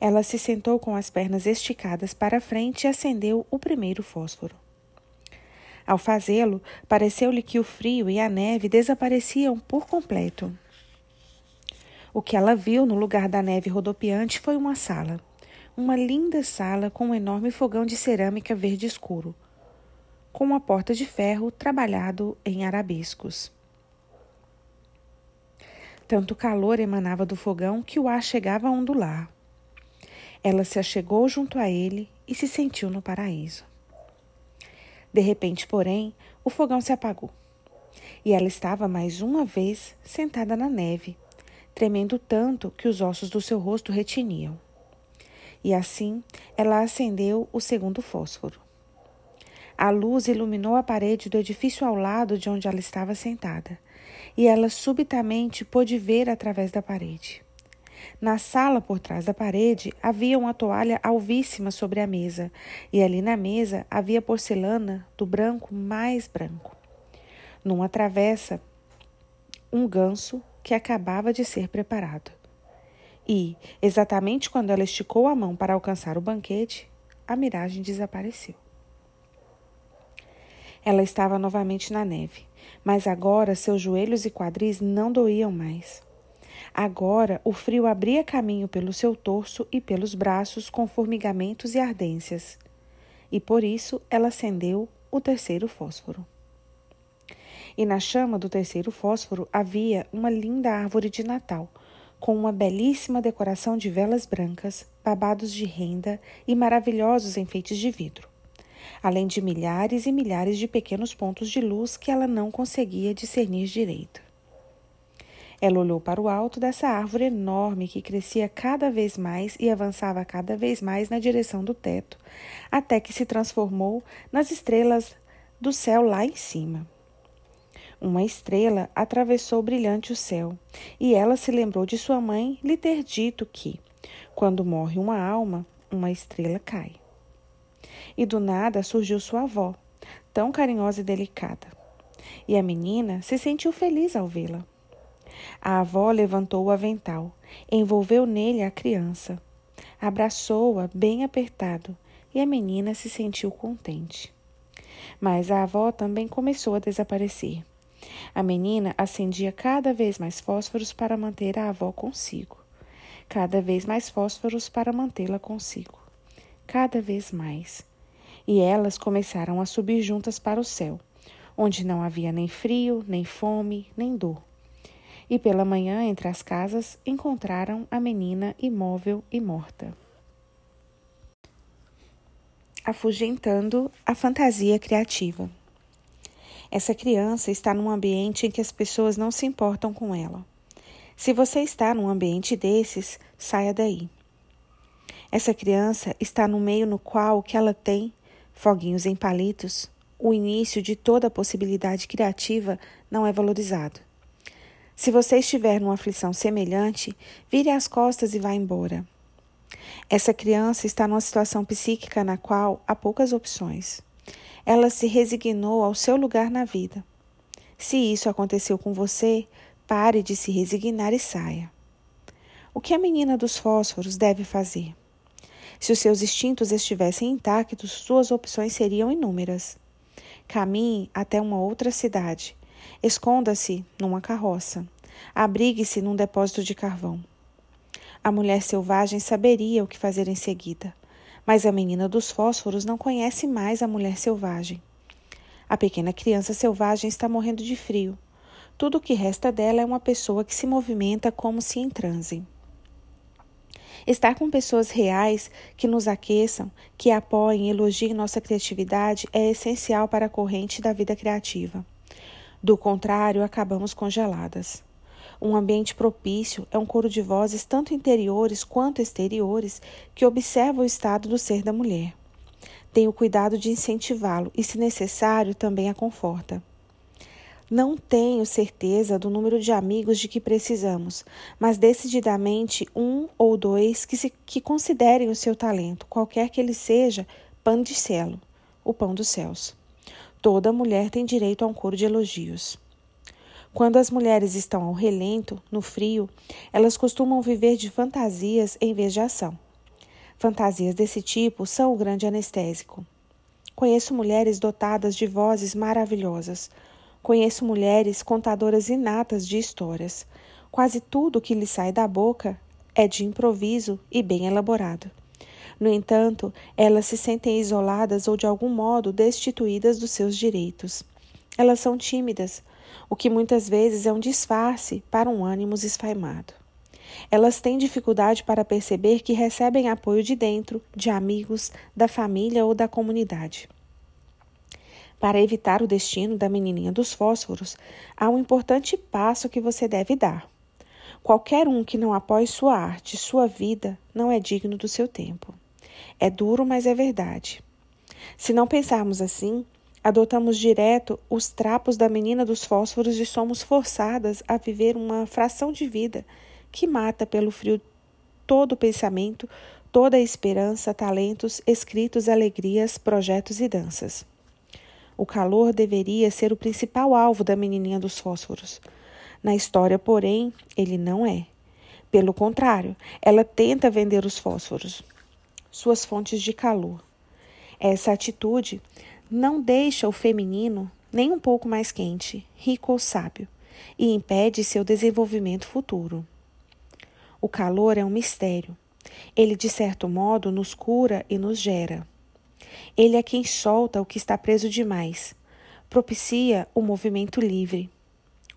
Ela se sentou com as pernas esticadas para frente e acendeu o primeiro fósforo. Ao fazê-lo, pareceu-lhe que o frio e a neve desapareciam por completo. O que ela viu no lugar da neve rodopiante foi uma sala. Uma linda sala com um enorme fogão de cerâmica verde escuro, com uma porta de ferro trabalhado em arabescos. Tanto calor emanava do fogão que o ar chegava a ondular. Ela se achegou junto a ele e se sentiu no paraíso. De repente, porém, o fogão se apagou. E ela estava mais uma vez sentada na neve, tremendo tanto que os ossos do seu rosto retiniam. E assim ela acendeu o segundo fósforo. A luz iluminou a parede do edifício ao lado de onde ela estava sentada, e ela subitamente pôde ver através da parede. Na sala por trás da parede havia uma toalha alvíssima sobre a mesa, e ali na mesa havia porcelana do branco mais branco. Numa travessa, um ganso que acabava de ser preparado. E, exatamente quando ela esticou a mão para alcançar o banquete, a miragem desapareceu. Ela estava novamente na neve, mas agora seus joelhos e quadris não doíam mais. Agora o frio abria caminho pelo seu torso e pelos braços com formigamentos e ardências. E por isso ela acendeu o terceiro fósforo. E na chama do terceiro fósforo havia uma linda árvore de Natal, com uma belíssima decoração de velas brancas, babados de renda e maravilhosos enfeites de vidro, além de milhares e milhares de pequenos pontos de luz que ela não conseguia discernir direito. Ela olhou para o alto dessa árvore enorme que crescia cada vez mais e avançava cada vez mais na direção do teto, até que se transformou nas estrelas do céu lá em cima. Uma estrela atravessou brilhante o céu, e ela se lembrou de sua mãe lhe ter dito que, quando morre uma alma, uma estrela cai. E do nada surgiu sua avó, tão carinhosa e delicada. E a menina se sentiu feliz ao vê-la. A avó levantou o avental, envolveu nele a criança, abraçou-a bem apertado e a menina se sentiu contente. Mas a avó também começou a desaparecer. A menina acendia cada vez mais fósforos para manter a avó consigo, cada vez mais fósforos para mantê-la consigo, cada vez mais. E elas começaram a subir juntas para o céu, onde não havia nem frio, nem fome, nem dor e pela manhã, entre as casas, encontraram a menina imóvel e morta. Afugentando a fantasia criativa. Essa criança está num ambiente em que as pessoas não se importam com ela. Se você está num ambiente desses, saia daí. Essa criança está no meio no qual o que ela tem, foguinhos em palitos, o início de toda a possibilidade criativa não é valorizado. Se você estiver numa aflição semelhante, vire as costas e vá embora. Essa criança está numa situação psíquica na qual há poucas opções. Ela se resignou ao seu lugar na vida. Se isso aconteceu com você, pare de se resignar e saia. O que a menina dos fósforos deve fazer? Se os seus instintos estivessem intactos, suas opções seriam inúmeras. Caminhe até uma outra cidade Esconda-se numa carroça. Abrigue-se num depósito de carvão. A mulher selvagem saberia o que fazer em seguida, mas a menina dos fósforos não conhece mais a mulher selvagem. A pequena criança selvagem está morrendo de frio. Tudo o que resta dela é uma pessoa que se movimenta como se em transe. Estar com pessoas reais que nos aqueçam, que apoiem e elogiem nossa criatividade é essencial para a corrente da vida criativa. Do contrário, acabamos congeladas. Um ambiente propício é um coro de vozes tanto interiores quanto exteriores que observa o estado do ser da mulher. Tem o cuidado de incentivá-lo e, se necessário, também a conforta. Não tenho certeza do número de amigos de que precisamos, mas decididamente um ou dois que, se, que considerem o seu talento, qualquer que ele seja, pandicelo, o pão dos céus. Toda mulher tem direito a um coro de elogios. Quando as mulheres estão ao relento, no frio, elas costumam viver de fantasias em vez de ação. Fantasias desse tipo são o grande anestésico. Conheço mulheres dotadas de vozes maravilhosas. Conheço mulheres contadoras inatas de histórias. Quase tudo que lhe sai da boca é de improviso e bem elaborado. No entanto, elas se sentem isoladas ou de algum modo destituídas dos seus direitos. Elas são tímidas, o que muitas vezes é um disfarce para um ânimo esfaimado. Elas têm dificuldade para perceber que recebem apoio de dentro, de amigos, da família ou da comunidade. Para evitar o destino da menininha dos fósforos, há um importante passo que você deve dar. Qualquer um que não apoie sua arte, sua vida, não é digno do seu tempo. É duro, mas é verdade. Se não pensarmos assim, adotamos direto os trapos da menina dos fósforos e somos forçadas a viver uma fração de vida que mata pelo frio todo o pensamento, toda a esperança, talentos, escritos, alegrias, projetos e danças. O calor deveria ser o principal alvo da menininha dos fósforos. Na história, porém, ele não é. Pelo contrário, ela tenta vender os fósforos, suas fontes de calor. Essa atitude não deixa o feminino nem um pouco mais quente, rico ou sábio, e impede seu desenvolvimento futuro. O calor é um mistério. Ele, de certo modo, nos cura e nos gera. Ele é quem solta o que está preso demais, propicia o movimento livre,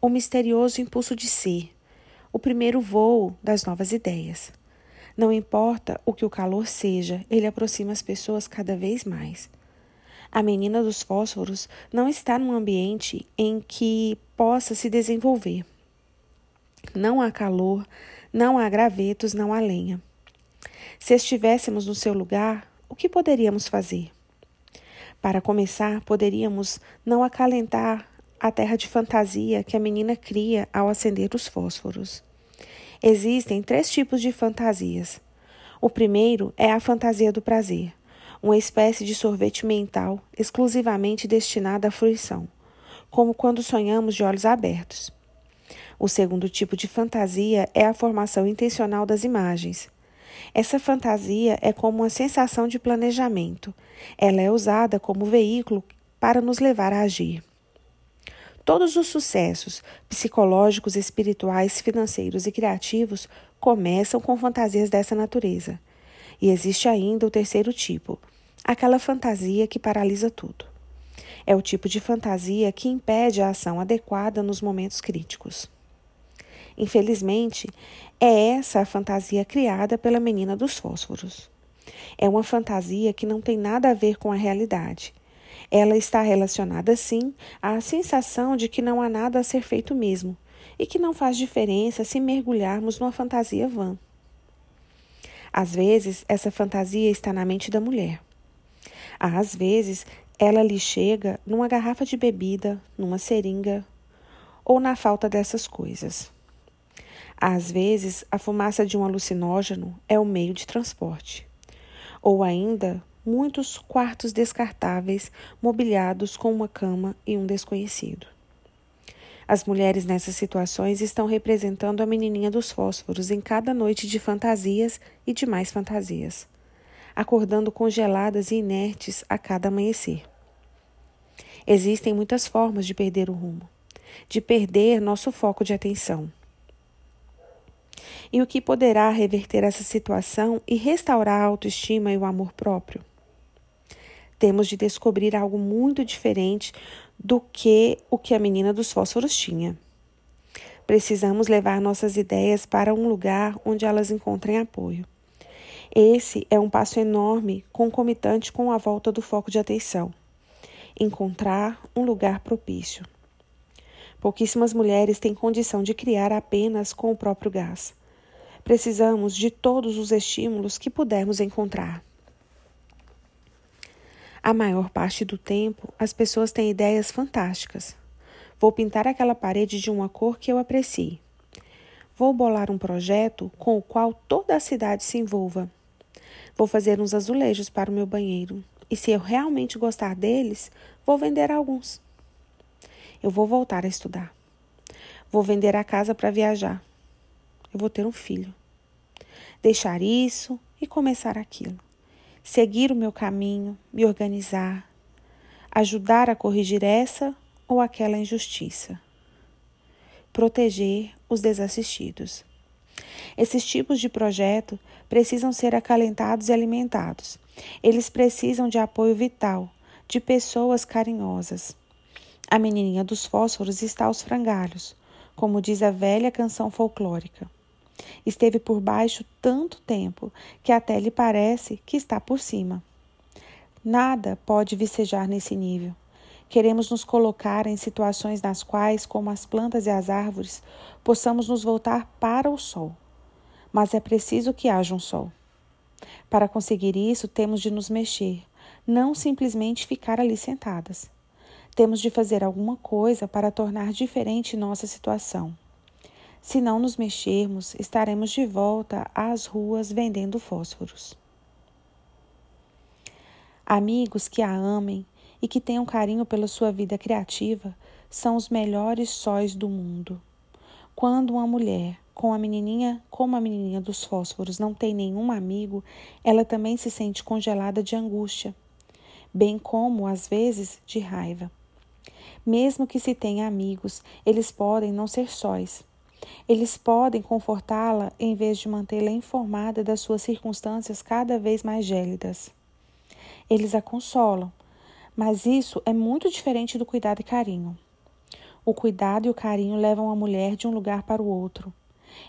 o misterioso impulso de ser, o primeiro voo das novas ideias. Não importa o que o calor seja, ele aproxima as pessoas cada vez mais. A menina dos fósforos não está num ambiente em que possa se desenvolver. Não há calor, não há gravetos, não há lenha. Se estivéssemos no seu lugar, o que poderíamos fazer? Para começar, poderíamos não acalentar a terra de fantasia que a menina cria ao acender os fósforos. Existem três tipos de fantasias. O primeiro é a fantasia do prazer uma espécie de sorvete mental exclusivamente destinada à fruição, como quando sonhamos de olhos abertos. O segundo tipo de fantasia é a formação intencional das imagens. Essa fantasia é como uma sensação de planejamento. Ela é usada como veículo para nos levar a agir. Todos os sucessos psicológicos, espirituais, financeiros e criativos começam com fantasias dessa natureza. E existe ainda o terceiro tipo, aquela fantasia que paralisa tudo. É o tipo de fantasia que impede a ação adequada nos momentos críticos. Infelizmente, é essa a fantasia criada pela menina dos fósforos. É uma fantasia que não tem nada a ver com a realidade. Ela está relacionada, sim, à sensação de que não há nada a ser feito mesmo e que não faz diferença se mergulharmos numa fantasia vã. Às vezes, essa fantasia está na mente da mulher. Às vezes, ela lhe chega numa garrafa de bebida, numa seringa ou na falta dessas coisas. Às vezes, a fumaça de um alucinógeno é o meio de transporte. Ou ainda, muitos quartos descartáveis mobiliados com uma cama e um desconhecido. As mulheres nessas situações estão representando a menininha dos fósforos em cada noite de fantasias e de mais fantasias, acordando congeladas e inertes a cada amanhecer. Existem muitas formas de perder o rumo, de perder nosso foco de atenção. E o que poderá reverter essa situação e restaurar a autoestima e o amor próprio? Temos de descobrir algo muito diferente do que o que a menina dos fósforos tinha. Precisamos levar nossas ideias para um lugar onde elas encontrem apoio. Esse é um passo enorme, concomitante com a volta do foco de atenção. Encontrar um lugar propício. Pouquíssimas mulheres têm condição de criar apenas com o próprio gás. Precisamos de todos os estímulos que pudermos encontrar. A maior parte do tempo, as pessoas têm ideias fantásticas. Vou pintar aquela parede de uma cor que eu aprecie. Vou bolar um projeto com o qual toda a cidade se envolva. Vou fazer uns azulejos para o meu banheiro. e se eu realmente gostar deles, vou vender alguns. Eu vou voltar a estudar. Vou vender a casa para viajar. Eu vou ter um filho. Deixar isso e começar aquilo. Seguir o meu caminho, me organizar, ajudar a corrigir essa ou aquela injustiça. Proteger os desassistidos. Esses tipos de projeto precisam ser acalentados e alimentados. Eles precisam de apoio vital, de pessoas carinhosas. A menininha dos fósforos está aos frangalhos, como diz a velha canção folclórica. Esteve por baixo tanto tempo que até lhe parece que está por cima. Nada pode vicejar nesse nível. Queremos nos colocar em situações nas quais, como as plantas e as árvores, possamos nos voltar para o sol. Mas é preciso que haja um sol. Para conseguir isso, temos de nos mexer, não simplesmente ficar ali sentadas. Temos de fazer alguma coisa para tornar diferente nossa situação. Se não nos mexermos, estaremos de volta às ruas vendendo fósforos. Amigos que a amem e que tenham carinho pela sua vida criativa são os melhores sóis do mundo. Quando uma mulher, com a menininha, como a menininha dos fósforos, não tem nenhum amigo, ela também se sente congelada de angústia, bem como às vezes de raiva. Mesmo que se tenha amigos, eles podem não ser sóis. Eles podem confortá-la em vez de mantê-la informada das suas circunstâncias cada vez mais gélidas. Eles a consolam, mas isso é muito diferente do cuidado e carinho. O cuidado e o carinho levam a mulher de um lugar para o outro.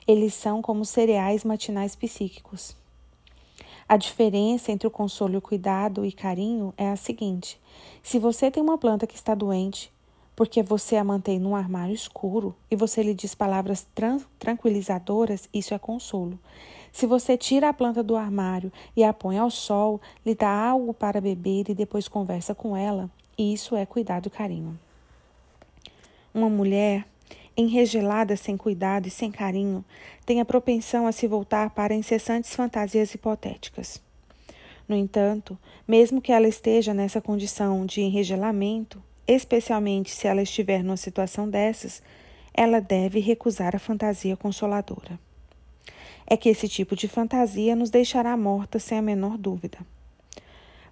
Eles são como cereais matinais psíquicos. A diferença entre o consolo o cuidado e carinho é a seguinte: se você tem uma planta que está doente, porque você a mantém num armário escuro e você lhe diz palavras tran tranquilizadoras, isso é consolo. Se você tira a planta do armário e a põe ao sol, lhe dá algo para beber e depois conversa com ela, isso é cuidado e carinho. Uma mulher enregelada sem cuidado e sem carinho tem a propensão a se voltar para incessantes fantasias hipotéticas. No entanto, mesmo que ela esteja nessa condição de enregelamento, especialmente se ela estiver numa situação dessas, ela deve recusar a fantasia consoladora. É que esse tipo de fantasia nos deixará morta sem a menor dúvida.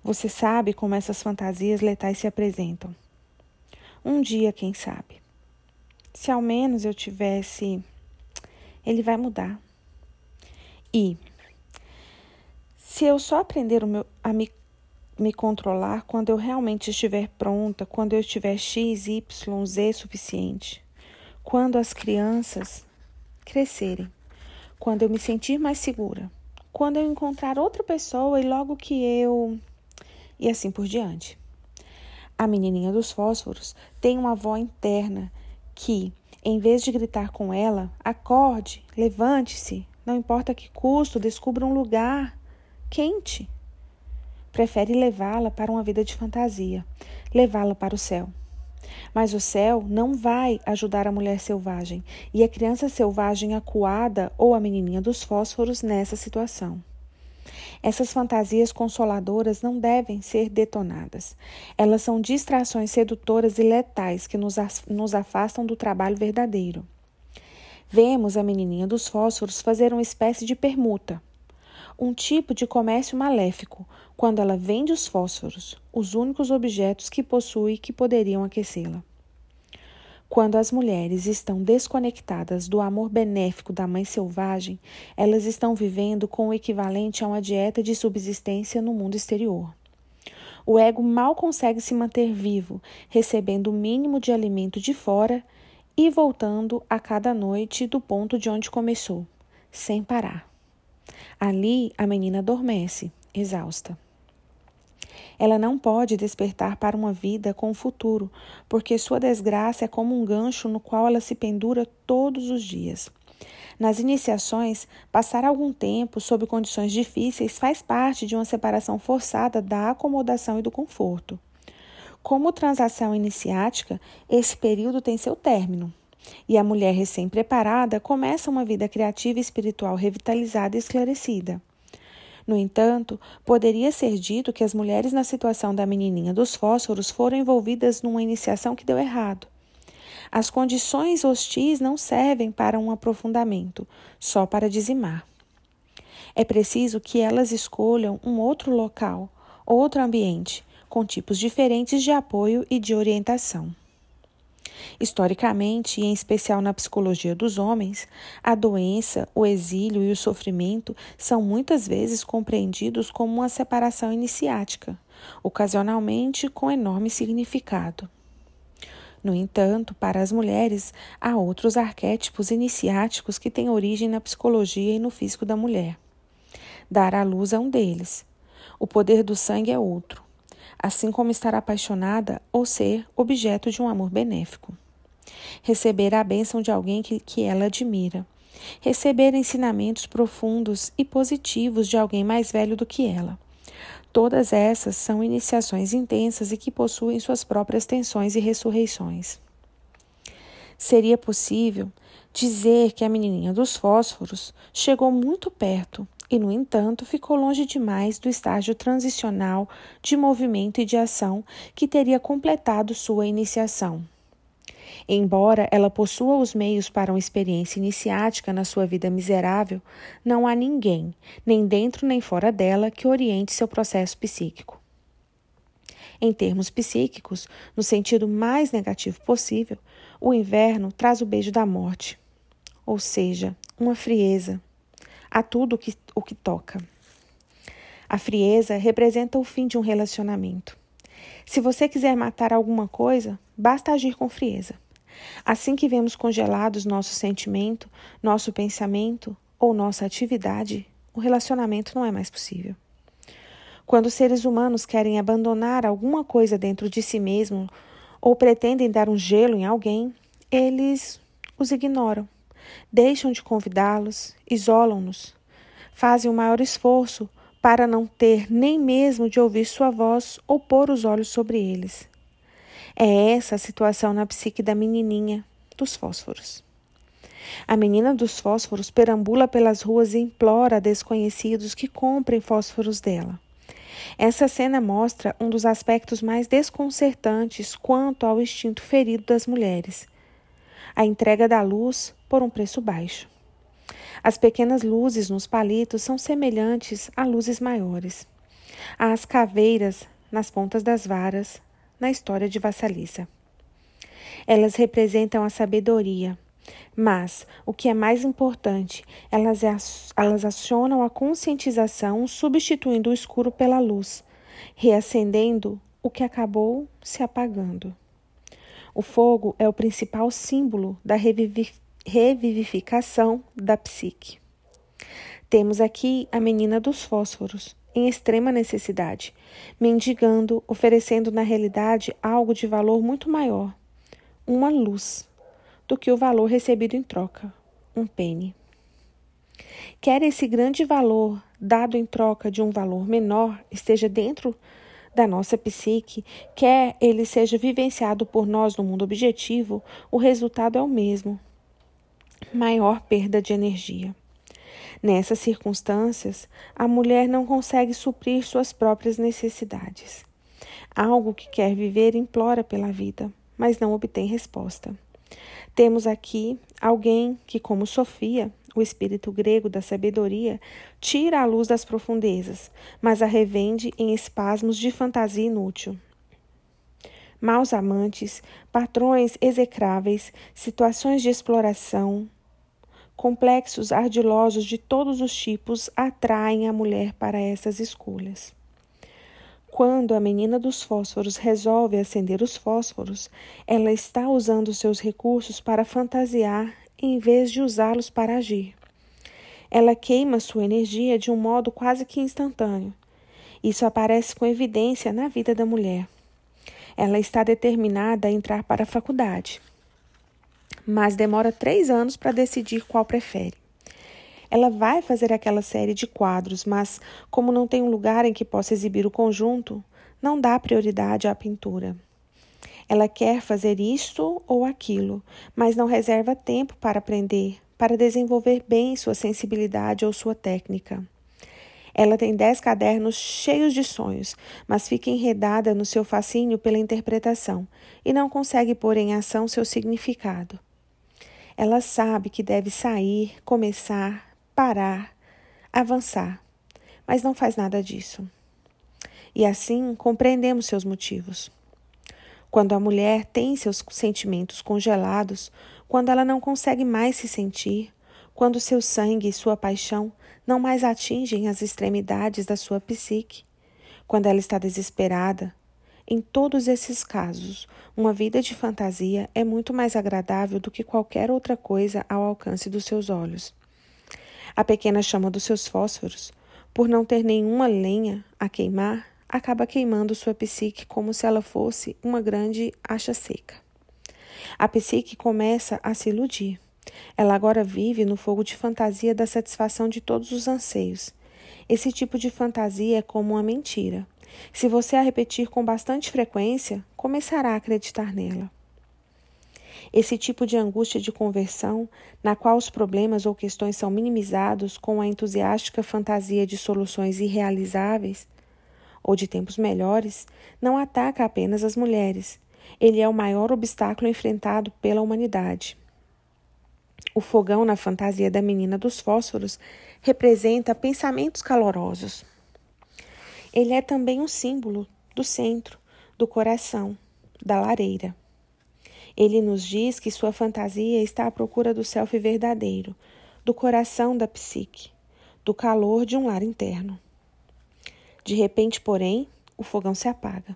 Você sabe como essas fantasias letais se apresentam. Um dia, quem sabe. Se ao menos eu tivesse. Ele vai mudar. E se eu só aprender meu, a me me controlar quando eu realmente estiver pronta, quando eu estiver X, Y, Z suficiente. Quando as crianças crescerem, quando eu me sentir mais segura, quando eu encontrar outra pessoa e logo que eu. e assim por diante. A menininha dos fósforos tem uma avó interna que, em vez de gritar com ela, acorde, levante-se, não importa que custo, descubra um lugar quente prefere levá-la para uma vida de fantasia, levá-la para o céu. Mas o céu não vai ajudar a mulher selvagem e a criança selvagem acuada ou a menininha dos fósforos nessa situação. Essas fantasias consoladoras não devem ser detonadas. Elas são distrações sedutoras e letais que nos, afastam do trabalho verdadeiro. Vemos a menininha dos fósforos fazer uma espécie de permuta, um tipo de comércio maléfico, quando ela vende os fósforos, os únicos objetos que possui que poderiam aquecê-la. Quando as mulheres estão desconectadas do amor benéfico da mãe selvagem, elas estão vivendo com o equivalente a uma dieta de subsistência no mundo exterior. O ego mal consegue se manter vivo, recebendo o mínimo de alimento de fora e voltando a cada noite do ponto de onde começou, sem parar. Ali a menina adormece, exausta. Ela não pode despertar para uma vida com o futuro, porque sua desgraça é como um gancho no qual ela se pendura todos os dias. Nas iniciações, passar algum tempo sob condições difíceis faz parte de uma separação forçada da acomodação e do conforto. Como transação iniciática, esse período tem seu término, e a mulher recém-preparada começa uma vida criativa e espiritual revitalizada e esclarecida. No entanto, poderia ser dito que as mulheres na situação da menininha dos fósforos foram envolvidas numa iniciação que deu errado. As condições hostis não servem para um aprofundamento, só para dizimar. É preciso que elas escolham um outro local, outro ambiente, com tipos diferentes de apoio e de orientação. Historicamente, e em especial na psicologia dos homens, a doença, o exílio e o sofrimento são muitas vezes compreendidos como uma separação iniciática, ocasionalmente com enorme significado. No entanto, para as mulheres, há outros arquétipos iniciáticos que têm origem na psicologia e no físico da mulher. Dar à luz é um deles. O poder do sangue é outro assim como estar apaixonada ou ser objeto de um amor benéfico. Receber a bênção de alguém que, que ela admira. Receber ensinamentos profundos e positivos de alguém mais velho do que ela. Todas essas são iniciações intensas e que possuem suas próprias tensões e ressurreições. Seria possível dizer que a menininha dos fósforos chegou muito perto e, no entanto, ficou longe demais do estágio transicional de movimento e de ação que teria completado sua iniciação. Embora ela possua os meios para uma experiência iniciática na sua vida miserável, não há ninguém, nem dentro nem fora dela, que oriente seu processo psíquico. Em termos psíquicos, no sentido mais negativo possível, o inverno traz o beijo da morte, ou seja, uma frieza, a tudo o que, o que toca. A frieza representa o fim de um relacionamento. Se você quiser matar alguma coisa, basta agir com frieza. Assim que vemos congelados nosso sentimento, nosso pensamento ou nossa atividade, o relacionamento não é mais possível. Quando seres humanos querem abandonar alguma coisa dentro de si mesmo ou pretendem dar um gelo em alguém, eles os ignoram deixam de convidá-los, isolam-nos, fazem o maior esforço para não ter nem mesmo de ouvir sua voz ou pôr os olhos sobre eles. É essa a situação na psique da menininha dos fósforos. A menina dos fósforos perambula pelas ruas e implora a desconhecidos que comprem fósforos dela. Essa cena mostra um dos aspectos mais desconcertantes quanto ao instinto ferido das mulheres a entrega da luz por um preço baixo. As pequenas luzes nos palitos são semelhantes a luzes maiores. As caveiras nas pontas das varas, na história de Vassalissa. Elas representam a sabedoria, mas, o que é mais importante, elas, elas acionam a conscientização substituindo o escuro pela luz, reacendendo o que acabou se apagando. O fogo é o principal símbolo da revivificação da psique. Temos aqui a menina dos fósforos, em extrema necessidade, mendigando, oferecendo na realidade algo de valor muito maior, uma luz, do que o valor recebido em troca, um pene. Quer esse grande valor dado em troca de um valor menor esteja dentro da nossa psique, quer ele seja vivenciado por nós no mundo objetivo, o resultado é o mesmo: maior perda de energia. Nessas circunstâncias, a mulher não consegue suprir suas próprias necessidades. Algo que quer viver implora pela vida, mas não obtém resposta. Temos aqui alguém que, como Sofia, o espírito grego da sabedoria, tira a luz das profundezas, mas a revende em espasmos de fantasia inútil. Maus amantes, patrões execráveis, situações de exploração, complexos ardilosos de todos os tipos atraem a mulher para essas escolhas. Quando a menina dos fósforos resolve acender os fósforos, ela está usando seus recursos para fantasiar em vez de usá-los para agir. Ela queima sua energia de um modo quase que instantâneo. Isso aparece com evidência na vida da mulher. Ela está determinada a entrar para a faculdade, mas demora três anos para decidir qual prefere. Ela vai fazer aquela série de quadros, mas, como não tem um lugar em que possa exibir o conjunto, não dá prioridade à pintura. Ela quer fazer isto ou aquilo, mas não reserva tempo para aprender, para desenvolver bem sua sensibilidade ou sua técnica. Ela tem dez cadernos cheios de sonhos, mas fica enredada no seu fascínio pela interpretação e não consegue pôr em ação seu significado. Ela sabe que deve sair, começar, parar, avançar, mas não faz nada disso. E assim compreendemos seus motivos. Quando a mulher tem seus sentimentos congelados, quando ela não consegue mais se sentir, quando seu sangue e sua paixão não mais atingem as extremidades da sua psique, quando ela está desesperada. Em todos esses casos, uma vida de fantasia é muito mais agradável do que qualquer outra coisa ao alcance dos seus olhos. A pequena chama dos seus fósforos, por não ter nenhuma lenha a queimar, acaba queimando sua psique como se ela fosse uma grande acha seca. A psique começa a se iludir. Ela agora vive no fogo de fantasia da satisfação de todos os anseios. Esse tipo de fantasia é como uma mentira. Se você a repetir com bastante frequência, começará a acreditar nela. Esse tipo de angústia de conversão, na qual os problemas ou questões são minimizados com a entusiástica fantasia de soluções irrealizáveis ou de tempos melhores, não ataca apenas as mulheres. Ele é o maior obstáculo enfrentado pela humanidade. O fogão na fantasia da menina dos fósforos representa pensamentos calorosos. Ele é também um símbolo do centro, do coração, da lareira. Ele nos diz que sua fantasia está à procura do self verdadeiro, do coração da psique, do calor de um lar interno. De repente, porém, o fogão se apaga.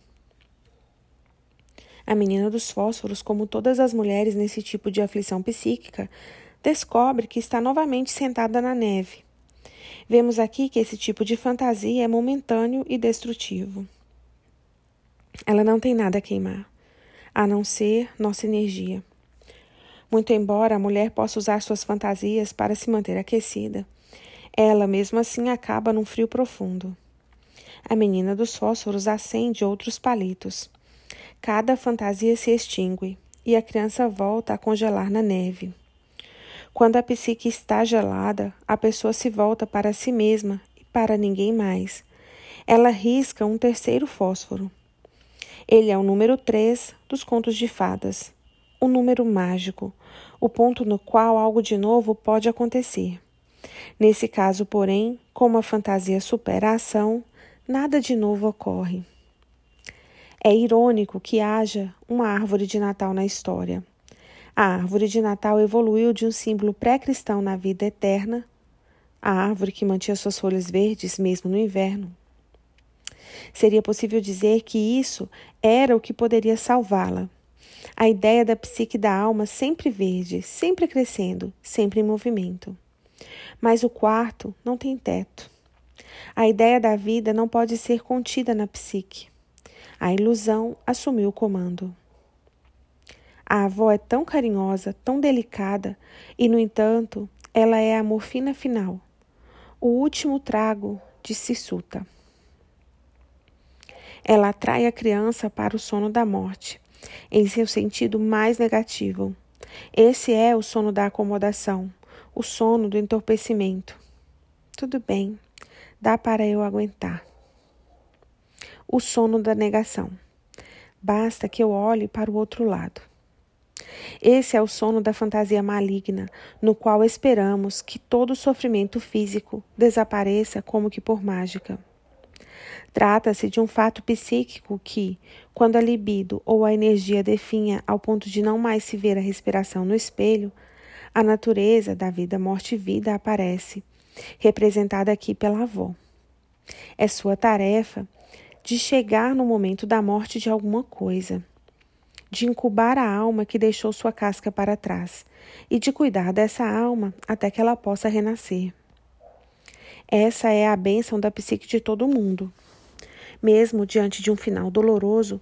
A menina dos fósforos, como todas as mulheres nesse tipo de aflição psíquica, descobre que está novamente sentada na neve. Vemos aqui que esse tipo de fantasia é momentâneo e destrutivo. Ela não tem nada a queimar, a não ser nossa energia. Muito embora a mulher possa usar suas fantasias para se manter aquecida, ela mesmo assim acaba num frio profundo. A menina dos fósforos acende outros palitos. Cada fantasia se extingue e a criança volta a congelar na neve. Quando a psique está gelada, a pessoa se volta para si mesma e para ninguém mais. Ela risca um terceiro fósforo. Ele é o número 3 dos contos de fadas, o número mágico, o ponto no qual algo de novo pode acontecer. Nesse caso, porém, como a fantasia supera a ação, nada de novo ocorre. É irônico que haja uma árvore de Natal na história. A árvore de Natal evoluiu de um símbolo pré-cristão na vida eterna, a árvore que mantinha suas folhas verdes mesmo no inverno. Seria possível dizer que isso era o que poderia salvá-la. A ideia da psique da alma sempre verde, sempre crescendo, sempre em movimento. Mas o quarto não tem teto. A ideia da vida não pode ser contida na psique. A ilusão assumiu o comando. A avó é tão carinhosa, tão delicada, e, no entanto, ela é a morfina final, o último trago de Sissuta. Ela atrai a criança para o sono da morte, em seu sentido mais negativo. Esse é o sono da acomodação, o sono do entorpecimento. Tudo bem, dá para eu aguentar. O sono da negação. Basta que eu olhe para o outro lado. Esse é o sono da fantasia maligna, no qual esperamos que todo sofrimento físico desapareça como que por mágica. Trata-se de um fato psíquico que, quando a libido ou a energia definha ao ponto de não mais se ver a respiração no espelho, a natureza da vida, morte e vida aparece representada aqui pela avó. É sua tarefa de chegar no momento da morte de alguma coisa, de incubar a alma que deixou sua casca para trás e de cuidar dessa alma até que ela possa renascer. Essa é a bênção da psique de todo mundo. Mesmo diante de um final doloroso,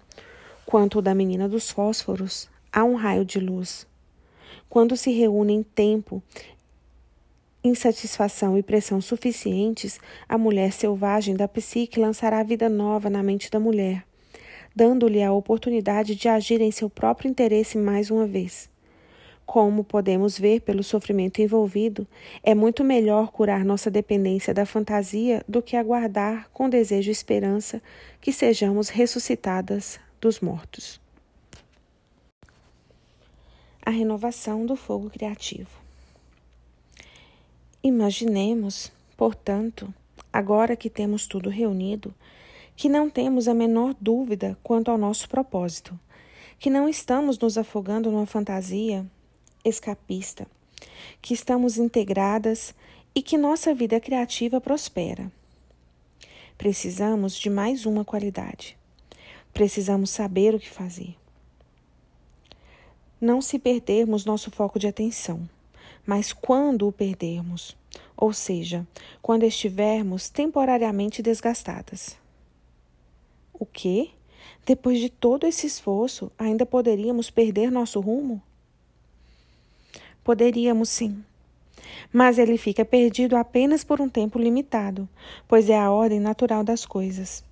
quanto o da menina dos fósforos, há um raio de luz. Quando se reúne em tempo insatisfação e pressão suficientes, a mulher selvagem da psique lançará vida nova na mente da mulher, dando-lhe a oportunidade de agir em seu próprio interesse mais uma vez. Como podemos ver pelo sofrimento envolvido, é muito melhor curar nossa dependência da fantasia do que aguardar com desejo e esperança que sejamos ressuscitadas dos mortos. A renovação do fogo criativo. Imaginemos, portanto, agora que temos tudo reunido, que não temos a menor dúvida quanto ao nosso propósito, que não estamos nos afogando numa fantasia escapista, que estamos integradas e que nossa vida criativa prospera. Precisamos de mais uma qualidade. Precisamos saber o que fazer. Não se perdermos nosso foco de atenção, mas quando o perdermos, ou seja, quando estivermos temporariamente desgastadas. O que? Depois de todo esse esforço, ainda poderíamos perder nosso rumo? Poderíamos sim. Mas ele fica perdido apenas por um tempo limitado, pois é a ordem natural das coisas.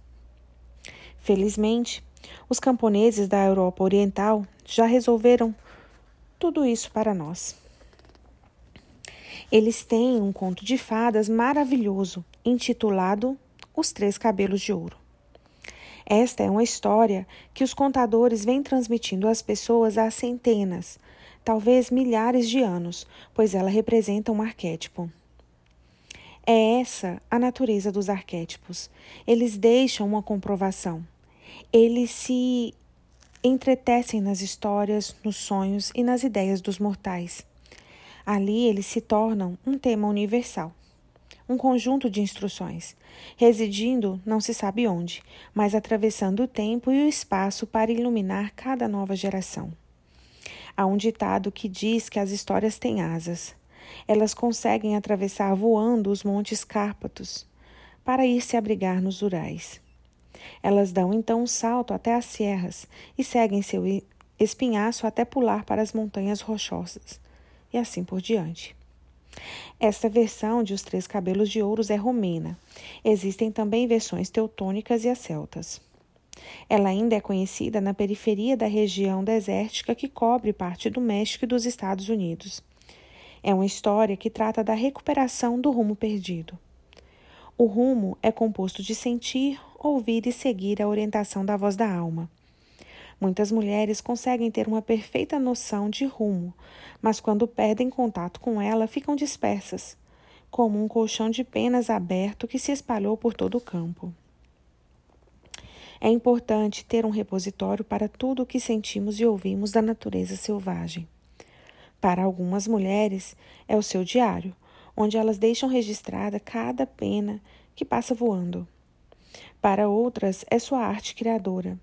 Felizmente, os camponeses da Europa Oriental já resolveram tudo isso para nós. Eles têm um conto de fadas maravilhoso intitulado Os Três Cabelos de Ouro. Esta é uma história que os contadores vêm transmitindo às pessoas há centenas, talvez milhares de anos, pois ela representa um arquétipo. É essa a natureza dos arquétipos. Eles deixam uma comprovação. Eles se entretecem nas histórias, nos sonhos e nas ideias dos mortais. Ali eles se tornam um tema universal, um conjunto de instruções, residindo não se sabe onde, mas atravessando o tempo e o espaço para iluminar cada nova geração. Há um ditado que diz que as histórias têm asas. Elas conseguem atravessar voando os montes Cárpatos para ir se abrigar nos Urais. Elas dão então um salto até as serras e seguem seu espinhaço até pular para as montanhas rochosas, e assim por diante. Esta versão de Os Três Cabelos de Ouros é romena. Existem também versões teutônicas e as celtas. Ela ainda é conhecida na periferia da região desértica que cobre parte do México e dos Estados Unidos. É uma história que trata da recuperação do rumo perdido. O rumo é composto de sentir, ouvir e seguir a orientação da voz da alma. Muitas mulheres conseguem ter uma perfeita noção de rumo, mas quando perdem contato com ela, ficam dispersas, como um colchão de penas aberto que se espalhou por todo o campo. É importante ter um repositório para tudo o que sentimos e ouvimos da natureza selvagem. Para algumas mulheres, é o seu diário, onde elas deixam registrada cada pena que passa voando. Para outras, é sua arte criadora.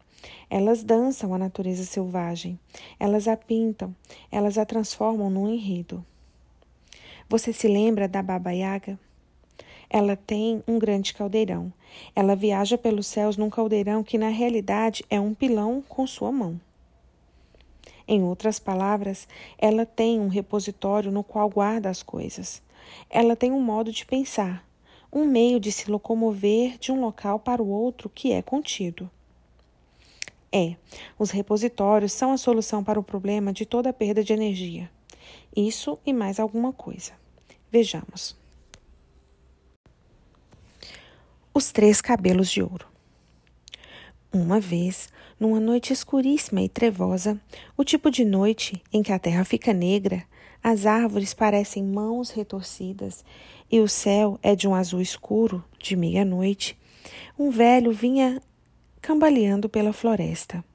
Elas dançam a natureza selvagem, elas a pintam, elas a transformam num enredo. Você se lembra da Baba Yaga? Ela tem um grande caldeirão. Ela viaja pelos céus num caldeirão que, na realidade, é um pilão com sua mão. Em outras palavras, ela tem um repositório no qual guarda as coisas. Ela tem um modo de pensar, um meio de se locomover de um local para o outro que é contido. É, os repositórios são a solução para o problema de toda perda de energia. Isso e mais alguma coisa. Vejamos. Os Três Cabelos de Ouro. Uma vez, numa noite escuríssima e trevosa, o tipo de noite em que a terra fica negra, as árvores parecem mãos retorcidas e o céu é de um azul escuro, de meia-noite, um velho vinha cambaleando pela floresta,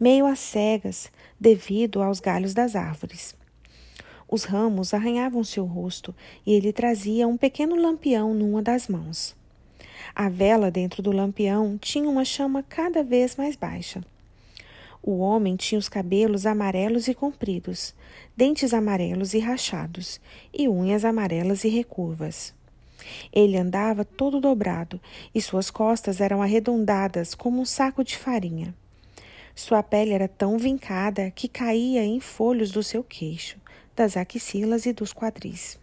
meio às cegas devido aos galhos das árvores. Os ramos arranhavam seu rosto e ele trazia um pequeno lampião numa das mãos. A vela dentro do lampião tinha uma chama cada vez mais baixa. O homem tinha os cabelos amarelos e compridos, dentes amarelos e rachados, e unhas amarelas e recurvas. Ele andava todo dobrado e suas costas eram arredondadas como um saco de farinha. Sua pele era tão vincada que caía em folhos do seu queixo, das axilas e dos quadris.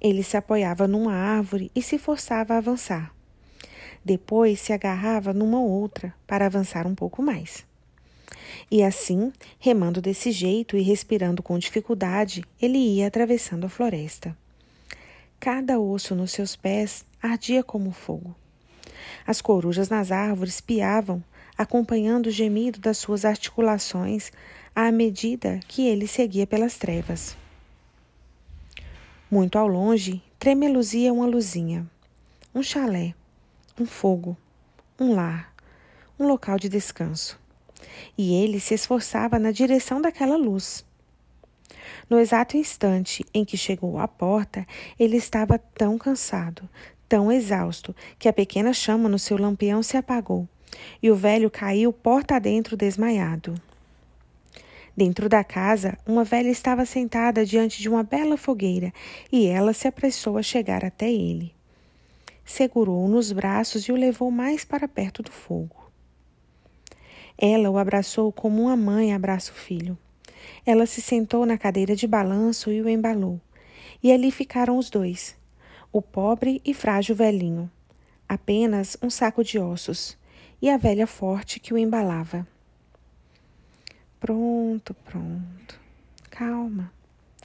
Ele se apoiava numa árvore e se forçava a avançar. Depois se agarrava numa outra para avançar um pouco mais. E assim, remando desse jeito e respirando com dificuldade, ele ia atravessando a floresta. Cada osso nos seus pés ardia como fogo. As corujas nas árvores piavam, acompanhando o gemido das suas articulações à medida que ele seguia pelas trevas. Muito ao longe, tremeluzia uma luzinha, um chalé, um fogo, um lar, um local de descanso. E ele se esforçava na direção daquela luz. No exato instante em que chegou à porta, ele estava tão cansado, tão exausto, que a pequena chama no seu lampião se apagou e o velho caiu porta adentro desmaiado. Dentro da casa, uma velha estava sentada diante de uma bela fogueira e ela se apressou a chegar até ele. Segurou-o nos braços e o levou mais para perto do fogo. Ela o abraçou como uma mãe abraça o filho. Ela se sentou na cadeira de balanço e o embalou. E ali ficaram os dois, o pobre e frágil velhinho, apenas um saco de ossos, e a velha forte que o embalava. Pronto, pronto. Calma,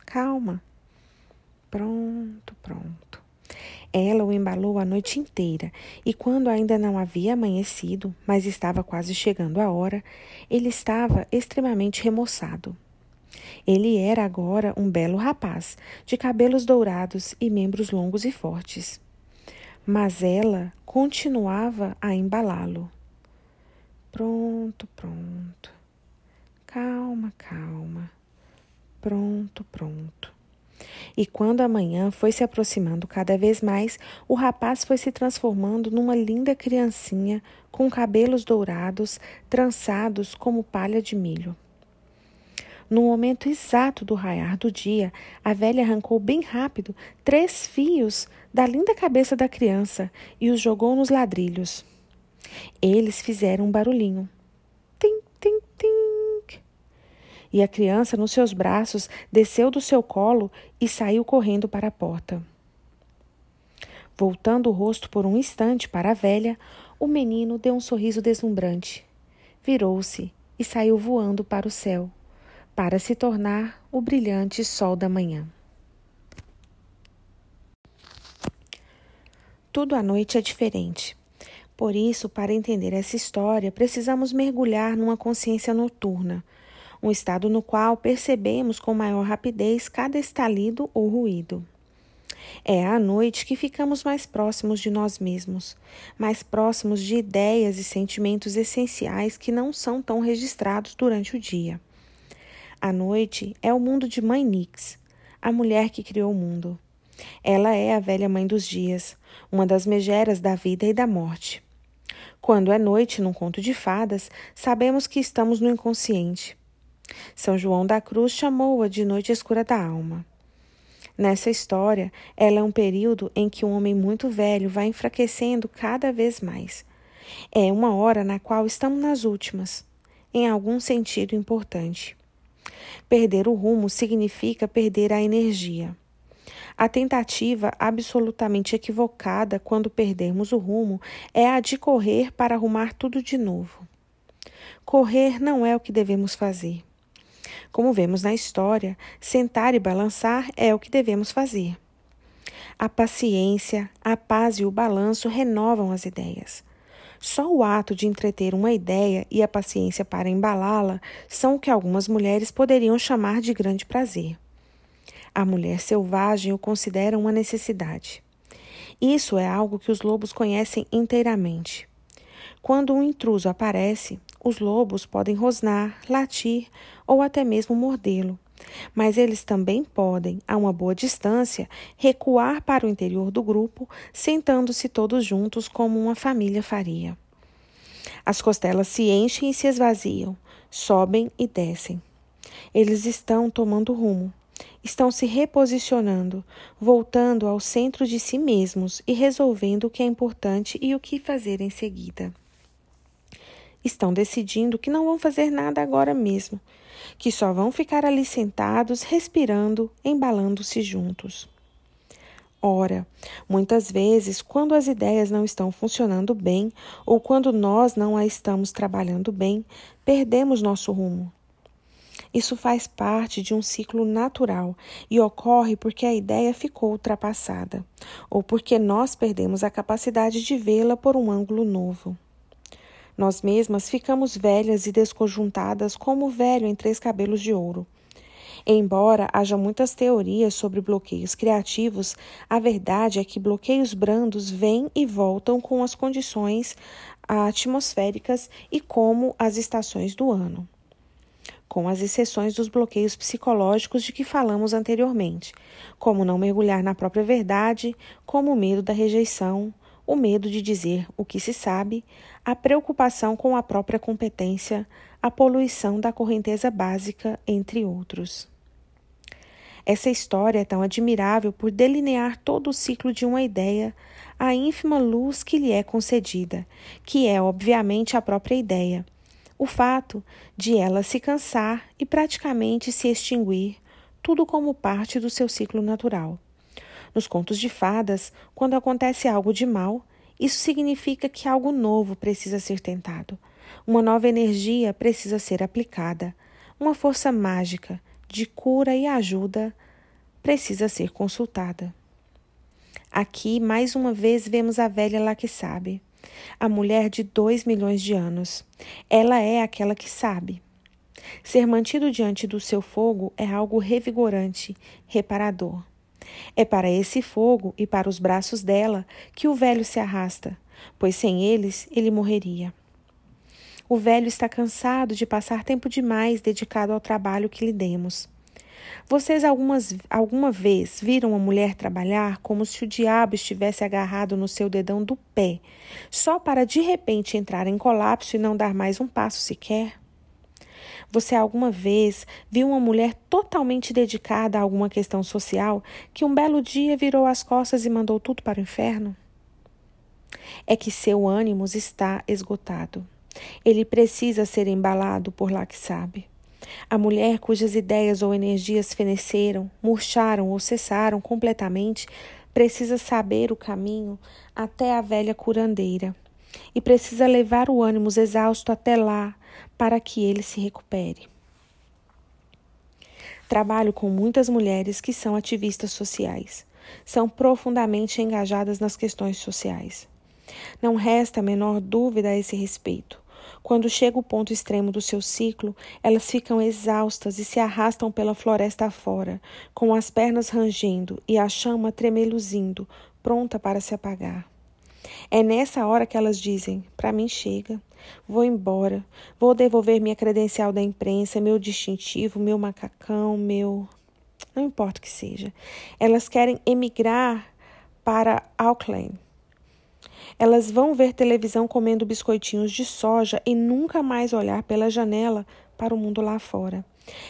calma. Pronto, pronto. Ela o embalou a noite inteira, e quando ainda não havia amanhecido, mas estava quase chegando a hora, ele estava extremamente remoçado. Ele era agora um belo rapaz, de cabelos dourados e membros longos e fortes. Mas ela continuava a embalá-lo. Pronto, pronto. Calma, calma. Pronto, pronto. E quando a manhã foi se aproximando cada vez mais, o rapaz foi se transformando numa linda criancinha com cabelos dourados, trançados como palha de milho. No momento exato do raiar do dia, a velha arrancou bem rápido três fios da linda cabeça da criança e os jogou nos ladrilhos. Eles fizeram um barulhinho. Tim, tim, tim e a criança, nos seus braços, desceu do seu colo e saiu correndo para a porta. Voltando o rosto por um instante para a velha, o menino deu um sorriso deslumbrante. Virou-se e saiu voando para o céu, para se tornar o brilhante sol da manhã. Tudo à noite é diferente. Por isso, para entender essa história, precisamos mergulhar numa consciência noturna, um estado no qual percebemos com maior rapidez cada estalido ou ruído. É à noite que ficamos mais próximos de nós mesmos, mais próximos de ideias e sentimentos essenciais que não são tão registrados durante o dia. A noite é o mundo de Mãe Nix, a mulher que criou o mundo. Ela é a velha mãe dos dias, uma das megeras da vida e da morte. Quando é noite num conto de fadas, sabemos que estamos no inconsciente. São João da Cruz chamou-a de noite escura da alma. Nessa história, ela é um período em que um homem muito velho vai enfraquecendo cada vez mais. É uma hora na qual estamos nas últimas, em algum sentido importante. Perder o rumo significa perder a energia. A tentativa absolutamente equivocada quando perdermos o rumo é a de correr para arrumar tudo de novo. Correr não é o que devemos fazer. Como vemos na história, sentar e balançar é o que devemos fazer. A paciência, a paz e o balanço renovam as ideias. Só o ato de entreter uma ideia e a paciência para embalá-la são o que algumas mulheres poderiam chamar de grande prazer. A mulher selvagem o considera uma necessidade. Isso é algo que os lobos conhecem inteiramente. Quando um intruso aparece, os lobos podem rosnar, latir ou até mesmo mordê-lo. Mas eles também podem, a uma boa distância, recuar para o interior do grupo, sentando-se todos juntos como uma família faria. As costelas se enchem e se esvaziam, sobem e descem. Eles estão tomando rumo, estão se reposicionando, voltando ao centro de si mesmos e resolvendo o que é importante e o que fazer em seguida estão decidindo que não vão fazer nada agora mesmo, que só vão ficar ali sentados, respirando, embalando-se juntos. Ora, muitas vezes, quando as ideias não estão funcionando bem ou quando nós não a estamos trabalhando bem, perdemos nosso rumo. Isso faz parte de um ciclo natural e ocorre porque a ideia ficou ultrapassada ou porque nós perdemos a capacidade de vê-la por um ângulo novo. Nós mesmas ficamos velhas e desconjuntadas como o velho em três cabelos de ouro. Embora haja muitas teorias sobre bloqueios criativos, a verdade é que bloqueios brandos vêm e voltam com as condições atmosféricas e como as estações do ano com as exceções dos bloqueios psicológicos de que falamos anteriormente, como não mergulhar na própria verdade, como o medo da rejeição, o medo de dizer o que se sabe, a preocupação com a própria competência, a poluição da correnteza básica, entre outros. Essa história é tão admirável por delinear todo o ciclo de uma ideia, a ínfima luz que lhe é concedida, que é obviamente a própria ideia o fato de ela se cansar e praticamente se extinguir, tudo como parte do seu ciclo natural. Nos contos de fadas, quando acontece algo de mal, isso significa que algo novo precisa ser tentado. Uma nova energia precisa ser aplicada. Uma força mágica de cura e ajuda precisa ser consultada. Aqui, mais uma vez, vemos a velha lá que sabe a mulher de dois milhões de anos. Ela é aquela que sabe. Ser mantido diante do seu fogo é algo revigorante, reparador. É para esse fogo e para os braços dela que o velho se arrasta, pois sem eles ele morreria. O velho está cansado de passar tempo demais dedicado ao trabalho que lhe demos. Vocês algumas, alguma vez viram uma mulher trabalhar como se o diabo estivesse agarrado no seu dedão do pé, só para de repente entrar em colapso e não dar mais um passo sequer? Você alguma vez viu uma mulher totalmente dedicada a alguma questão social que um belo dia virou as costas e mandou tudo para o inferno? É que seu ânimo está esgotado. Ele precisa ser embalado por lá que sabe. A mulher cujas ideias ou energias feneceram, murcharam ou cessaram completamente precisa saber o caminho até a velha curandeira e precisa levar o ânimo exausto até lá para que ele se recupere. Trabalho com muitas mulheres que são ativistas sociais, são profundamente engajadas nas questões sociais. Não resta a menor dúvida a esse respeito. Quando chega o ponto extremo do seu ciclo, elas ficam exaustas e se arrastam pela floresta afora, com as pernas rangendo e a chama tremeluzindo, pronta para se apagar. É nessa hora que elas dizem: Para mim chega, vou embora, vou devolver minha credencial da imprensa, meu distintivo, meu macacão, meu. Não importa o que seja. Elas querem emigrar para Auckland elas vão ver televisão comendo biscoitinhos de soja e nunca mais olhar pela janela para o mundo lá fora.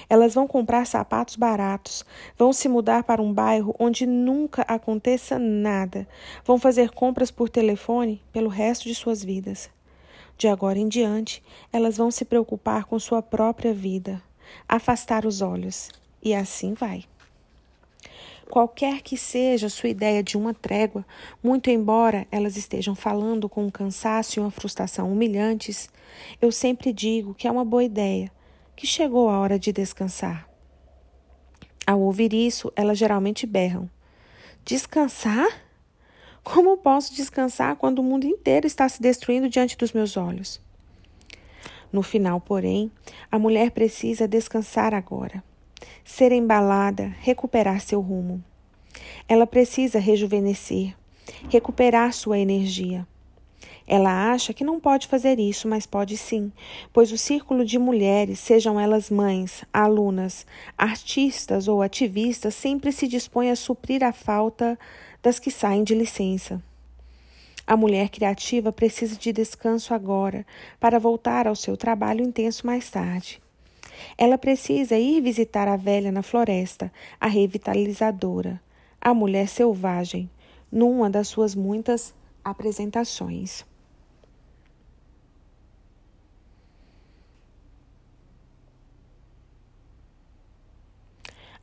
Elas vão comprar sapatos baratos, vão se mudar para um bairro onde nunca aconteça nada, vão fazer compras por telefone pelo resto de suas vidas. De agora em diante, elas vão se preocupar com sua própria vida, afastar os olhos, e assim vai. Qualquer que seja sua ideia de uma trégua, muito embora elas estejam falando com um cansaço e uma frustração humilhantes, eu sempre digo que é uma boa ideia, que chegou a hora de descansar. Ao ouvir isso, elas geralmente berram: Descansar? Como posso descansar quando o mundo inteiro está se destruindo diante dos meus olhos? No final, porém, a mulher precisa descansar agora ser embalada, recuperar seu rumo. Ela precisa rejuvenescer, recuperar sua energia. Ela acha que não pode fazer isso, mas pode sim, pois o círculo de mulheres, sejam elas mães, alunas, artistas ou ativistas, sempre se dispõe a suprir a falta das que saem de licença. A mulher criativa precisa de descanso agora para voltar ao seu trabalho intenso mais tarde. Ela precisa ir visitar a velha na floresta, a revitalizadora, a mulher selvagem, numa das suas muitas apresentações.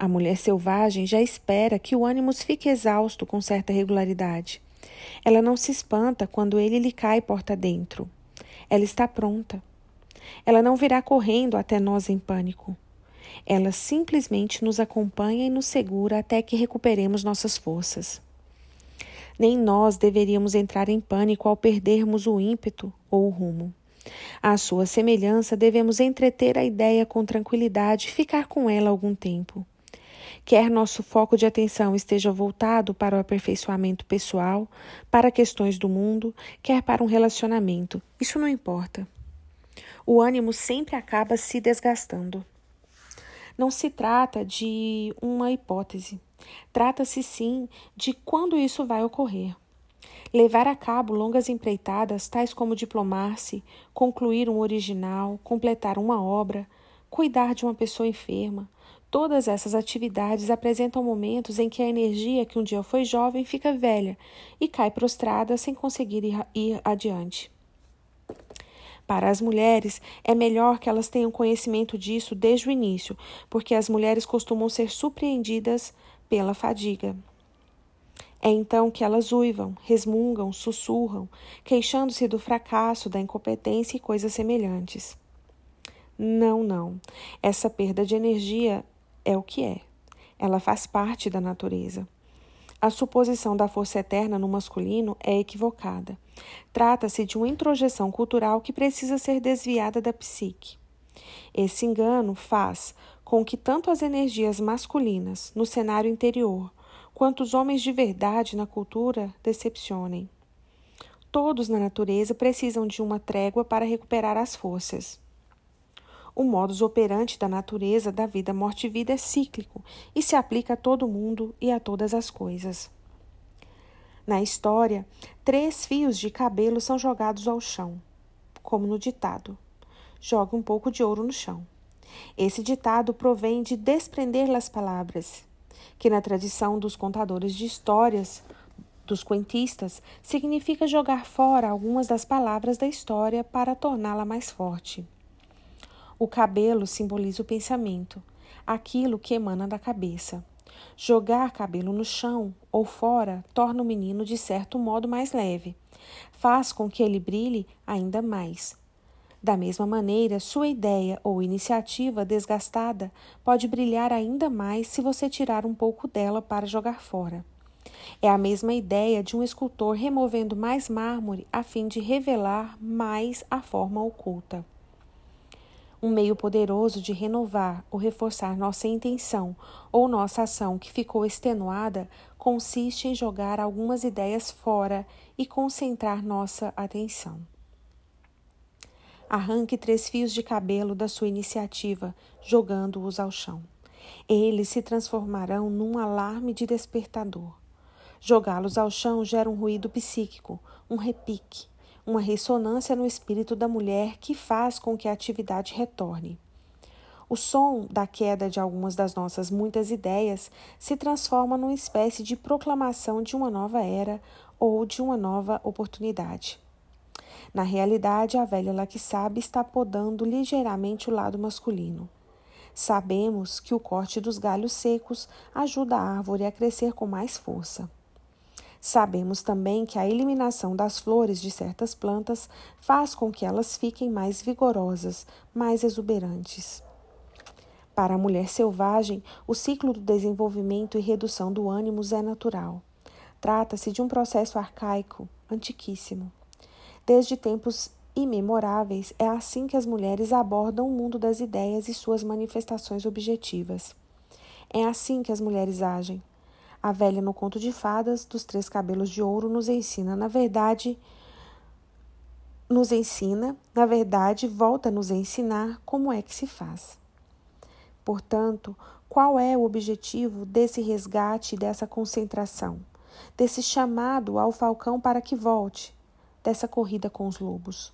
A mulher selvagem já espera que o ânimo fique exausto com certa regularidade. Ela não se espanta quando ele lhe cai porta dentro. Ela está pronta. Ela não virá correndo até nós em pânico. Ela simplesmente nos acompanha e nos segura até que recuperemos nossas forças. Nem nós deveríamos entrar em pânico ao perdermos o ímpeto ou o rumo. À sua semelhança, devemos entreter a ideia com tranquilidade e ficar com ela algum tempo. Quer nosso foco de atenção esteja voltado para o aperfeiçoamento pessoal, para questões do mundo, quer para um relacionamento, isso não importa. O ânimo sempre acaba se desgastando. Não se trata de uma hipótese. Trata-se sim de quando isso vai ocorrer. Levar a cabo longas empreitadas, tais como diplomar-se, concluir um original, completar uma obra, cuidar de uma pessoa enferma, todas essas atividades apresentam momentos em que a energia que um dia foi jovem fica velha e cai prostrada sem conseguir ir, adiante. Para as mulheres, é melhor que elas tenham conhecimento disso desde o início, porque as mulheres costumam ser surpreendidas pela fadiga. É então que elas uivam, resmungam, sussurram, queixando-se do fracasso, da incompetência e coisas semelhantes. Não, não. Essa perda de energia é o que é. Ela faz parte da natureza. A suposição da força eterna no masculino é equivocada. Trata-se de uma introjeção cultural que precisa ser desviada da psique. Esse engano faz com que tanto as energias masculinas no cenário interior quanto os homens de verdade na cultura decepcionem. Todos na natureza precisam de uma trégua para recuperar as forças. O modus operandi da natureza da vida morte e vida é cíclico e se aplica a todo mundo e a todas as coisas. Na história, três fios de cabelo são jogados ao chão, como no ditado: jogue um pouco de ouro no chão. Esse ditado provém de desprender las palavras, que na tradição dos contadores de histórias, dos quentistas, significa jogar fora algumas das palavras da história para torná-la mais forte. O cabelo simboliza o pensamento, aquilo que emana da cabeça. Jogar cabelo no chão ou fora torna o menino de certo modo mais leve, faz com que ele brilhe ainda mais. Da mesma maneira, sua ideia ou iniciativa desgastada pode brilhar ainda mais se você tirar um pouco dela para jogar fora. É a mesma ideia de um escultor removendo mais mármore a fim de revelar mais a forma oculta. Um meio poderoso de renovar ou reforçar nossa intenção ou nossa ação que ficou extenuada consiste em jogar algumas ideias fora e concentrar nossa atenção. Arranque três fios de cabelo da sua iniciativa, jogando-os ao chão. Eles se transformarão num alarme de despertador. Jogá-los ao chão gera um ruído psíquico, um repique, uma ressonância no espírito da mulher que faz com que a atividade retorne. O som da queda de algumas das nossas muitas ideias se transforma numa espécie de proclamação de uma nova era ou de uma nova oportunidade. Na realidade, a velha lá que sabe está podando ligeiramente o lado masculino. Sabemos que o corte dos galhos secos ajuda a árvore a crescer com mais força. Sabemos também que a eliminação das flores de certas plantas faz com que elas fiquem mais vigorosas, mais exuberantes. Para a mulher selvagem, o ciclo do desenvolvimento e redução do ânimo é natural. Trata-se de um processo arcaico, antiquíssimo. Desde tempos imemoráveis, é assim que as mulheres abordam o mundo das ideias e suas manifestações objetivas. É assim que as mulheres agem. A velha no conto de fadas dos três cabelos de ouro nos ensina, na verdade, nos ensina, na verdade, volta a nos ensinar como é que se faz. Portanto, qual é o objetivo desse resgate dessa concentração, desse chamado ao falcão para que volte, dessa corrida com os lobos?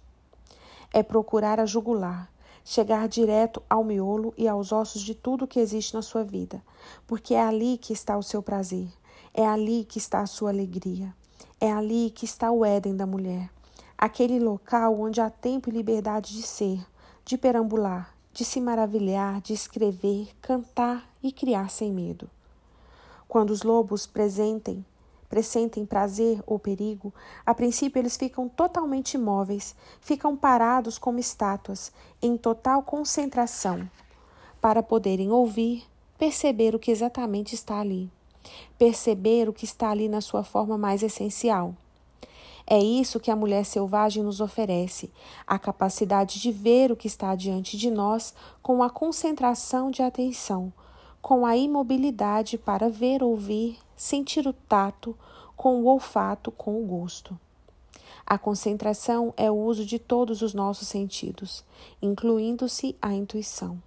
É procurar a jugular, chegar direto ao miolo e aos ossos de tudo que existe na sua vida, porque é ali que está o seu prazer, é ali que está a sua alegria, é ali que está o Éden da mulher, aquele local onde há tempo e liberdade de ser, de perambular, de se maravilhar, de escrever, cantar e criar sem medo. Quando os lobos presentem, pressentem prazer ou perigo, a princípio eles ficam totalmente imóveis, ficam parados como estátuas, em total concentração, para poderem ouvir, perceber o que exatamente está ali, perceber o que está ali na sua forma mais essencial. É isso que a mulher selvagem nos oferece: a capacidade de ver o que está diante de nós com a concentração de atenção, com a imobilidade para ver, ouvir, sentir o tato, com o olfato, com o gosto. A concentração é o uso de todos os nossos sentidos, incluindo-se a intuição.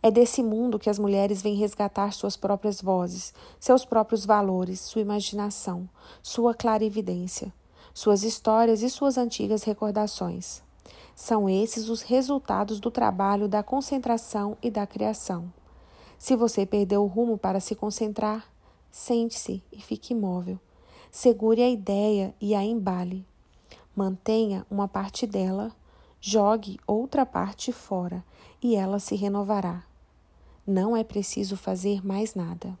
É desse mundo que as mulheres vêm resgatar suas próprias vozes, seus próprios valores, sua imaginação, sua clarividência, suas histórias e suas antigas recordações. São esses os resultados do trabalho da concentração e da criação. Se você perdeu o rumo para se concentrar, sente-se e fique imóvel. Segure a ideia e a embale. Mantenha uma parte dela, jogue outra parte fora e ela se renovará. Não é preciso fazer mais nada.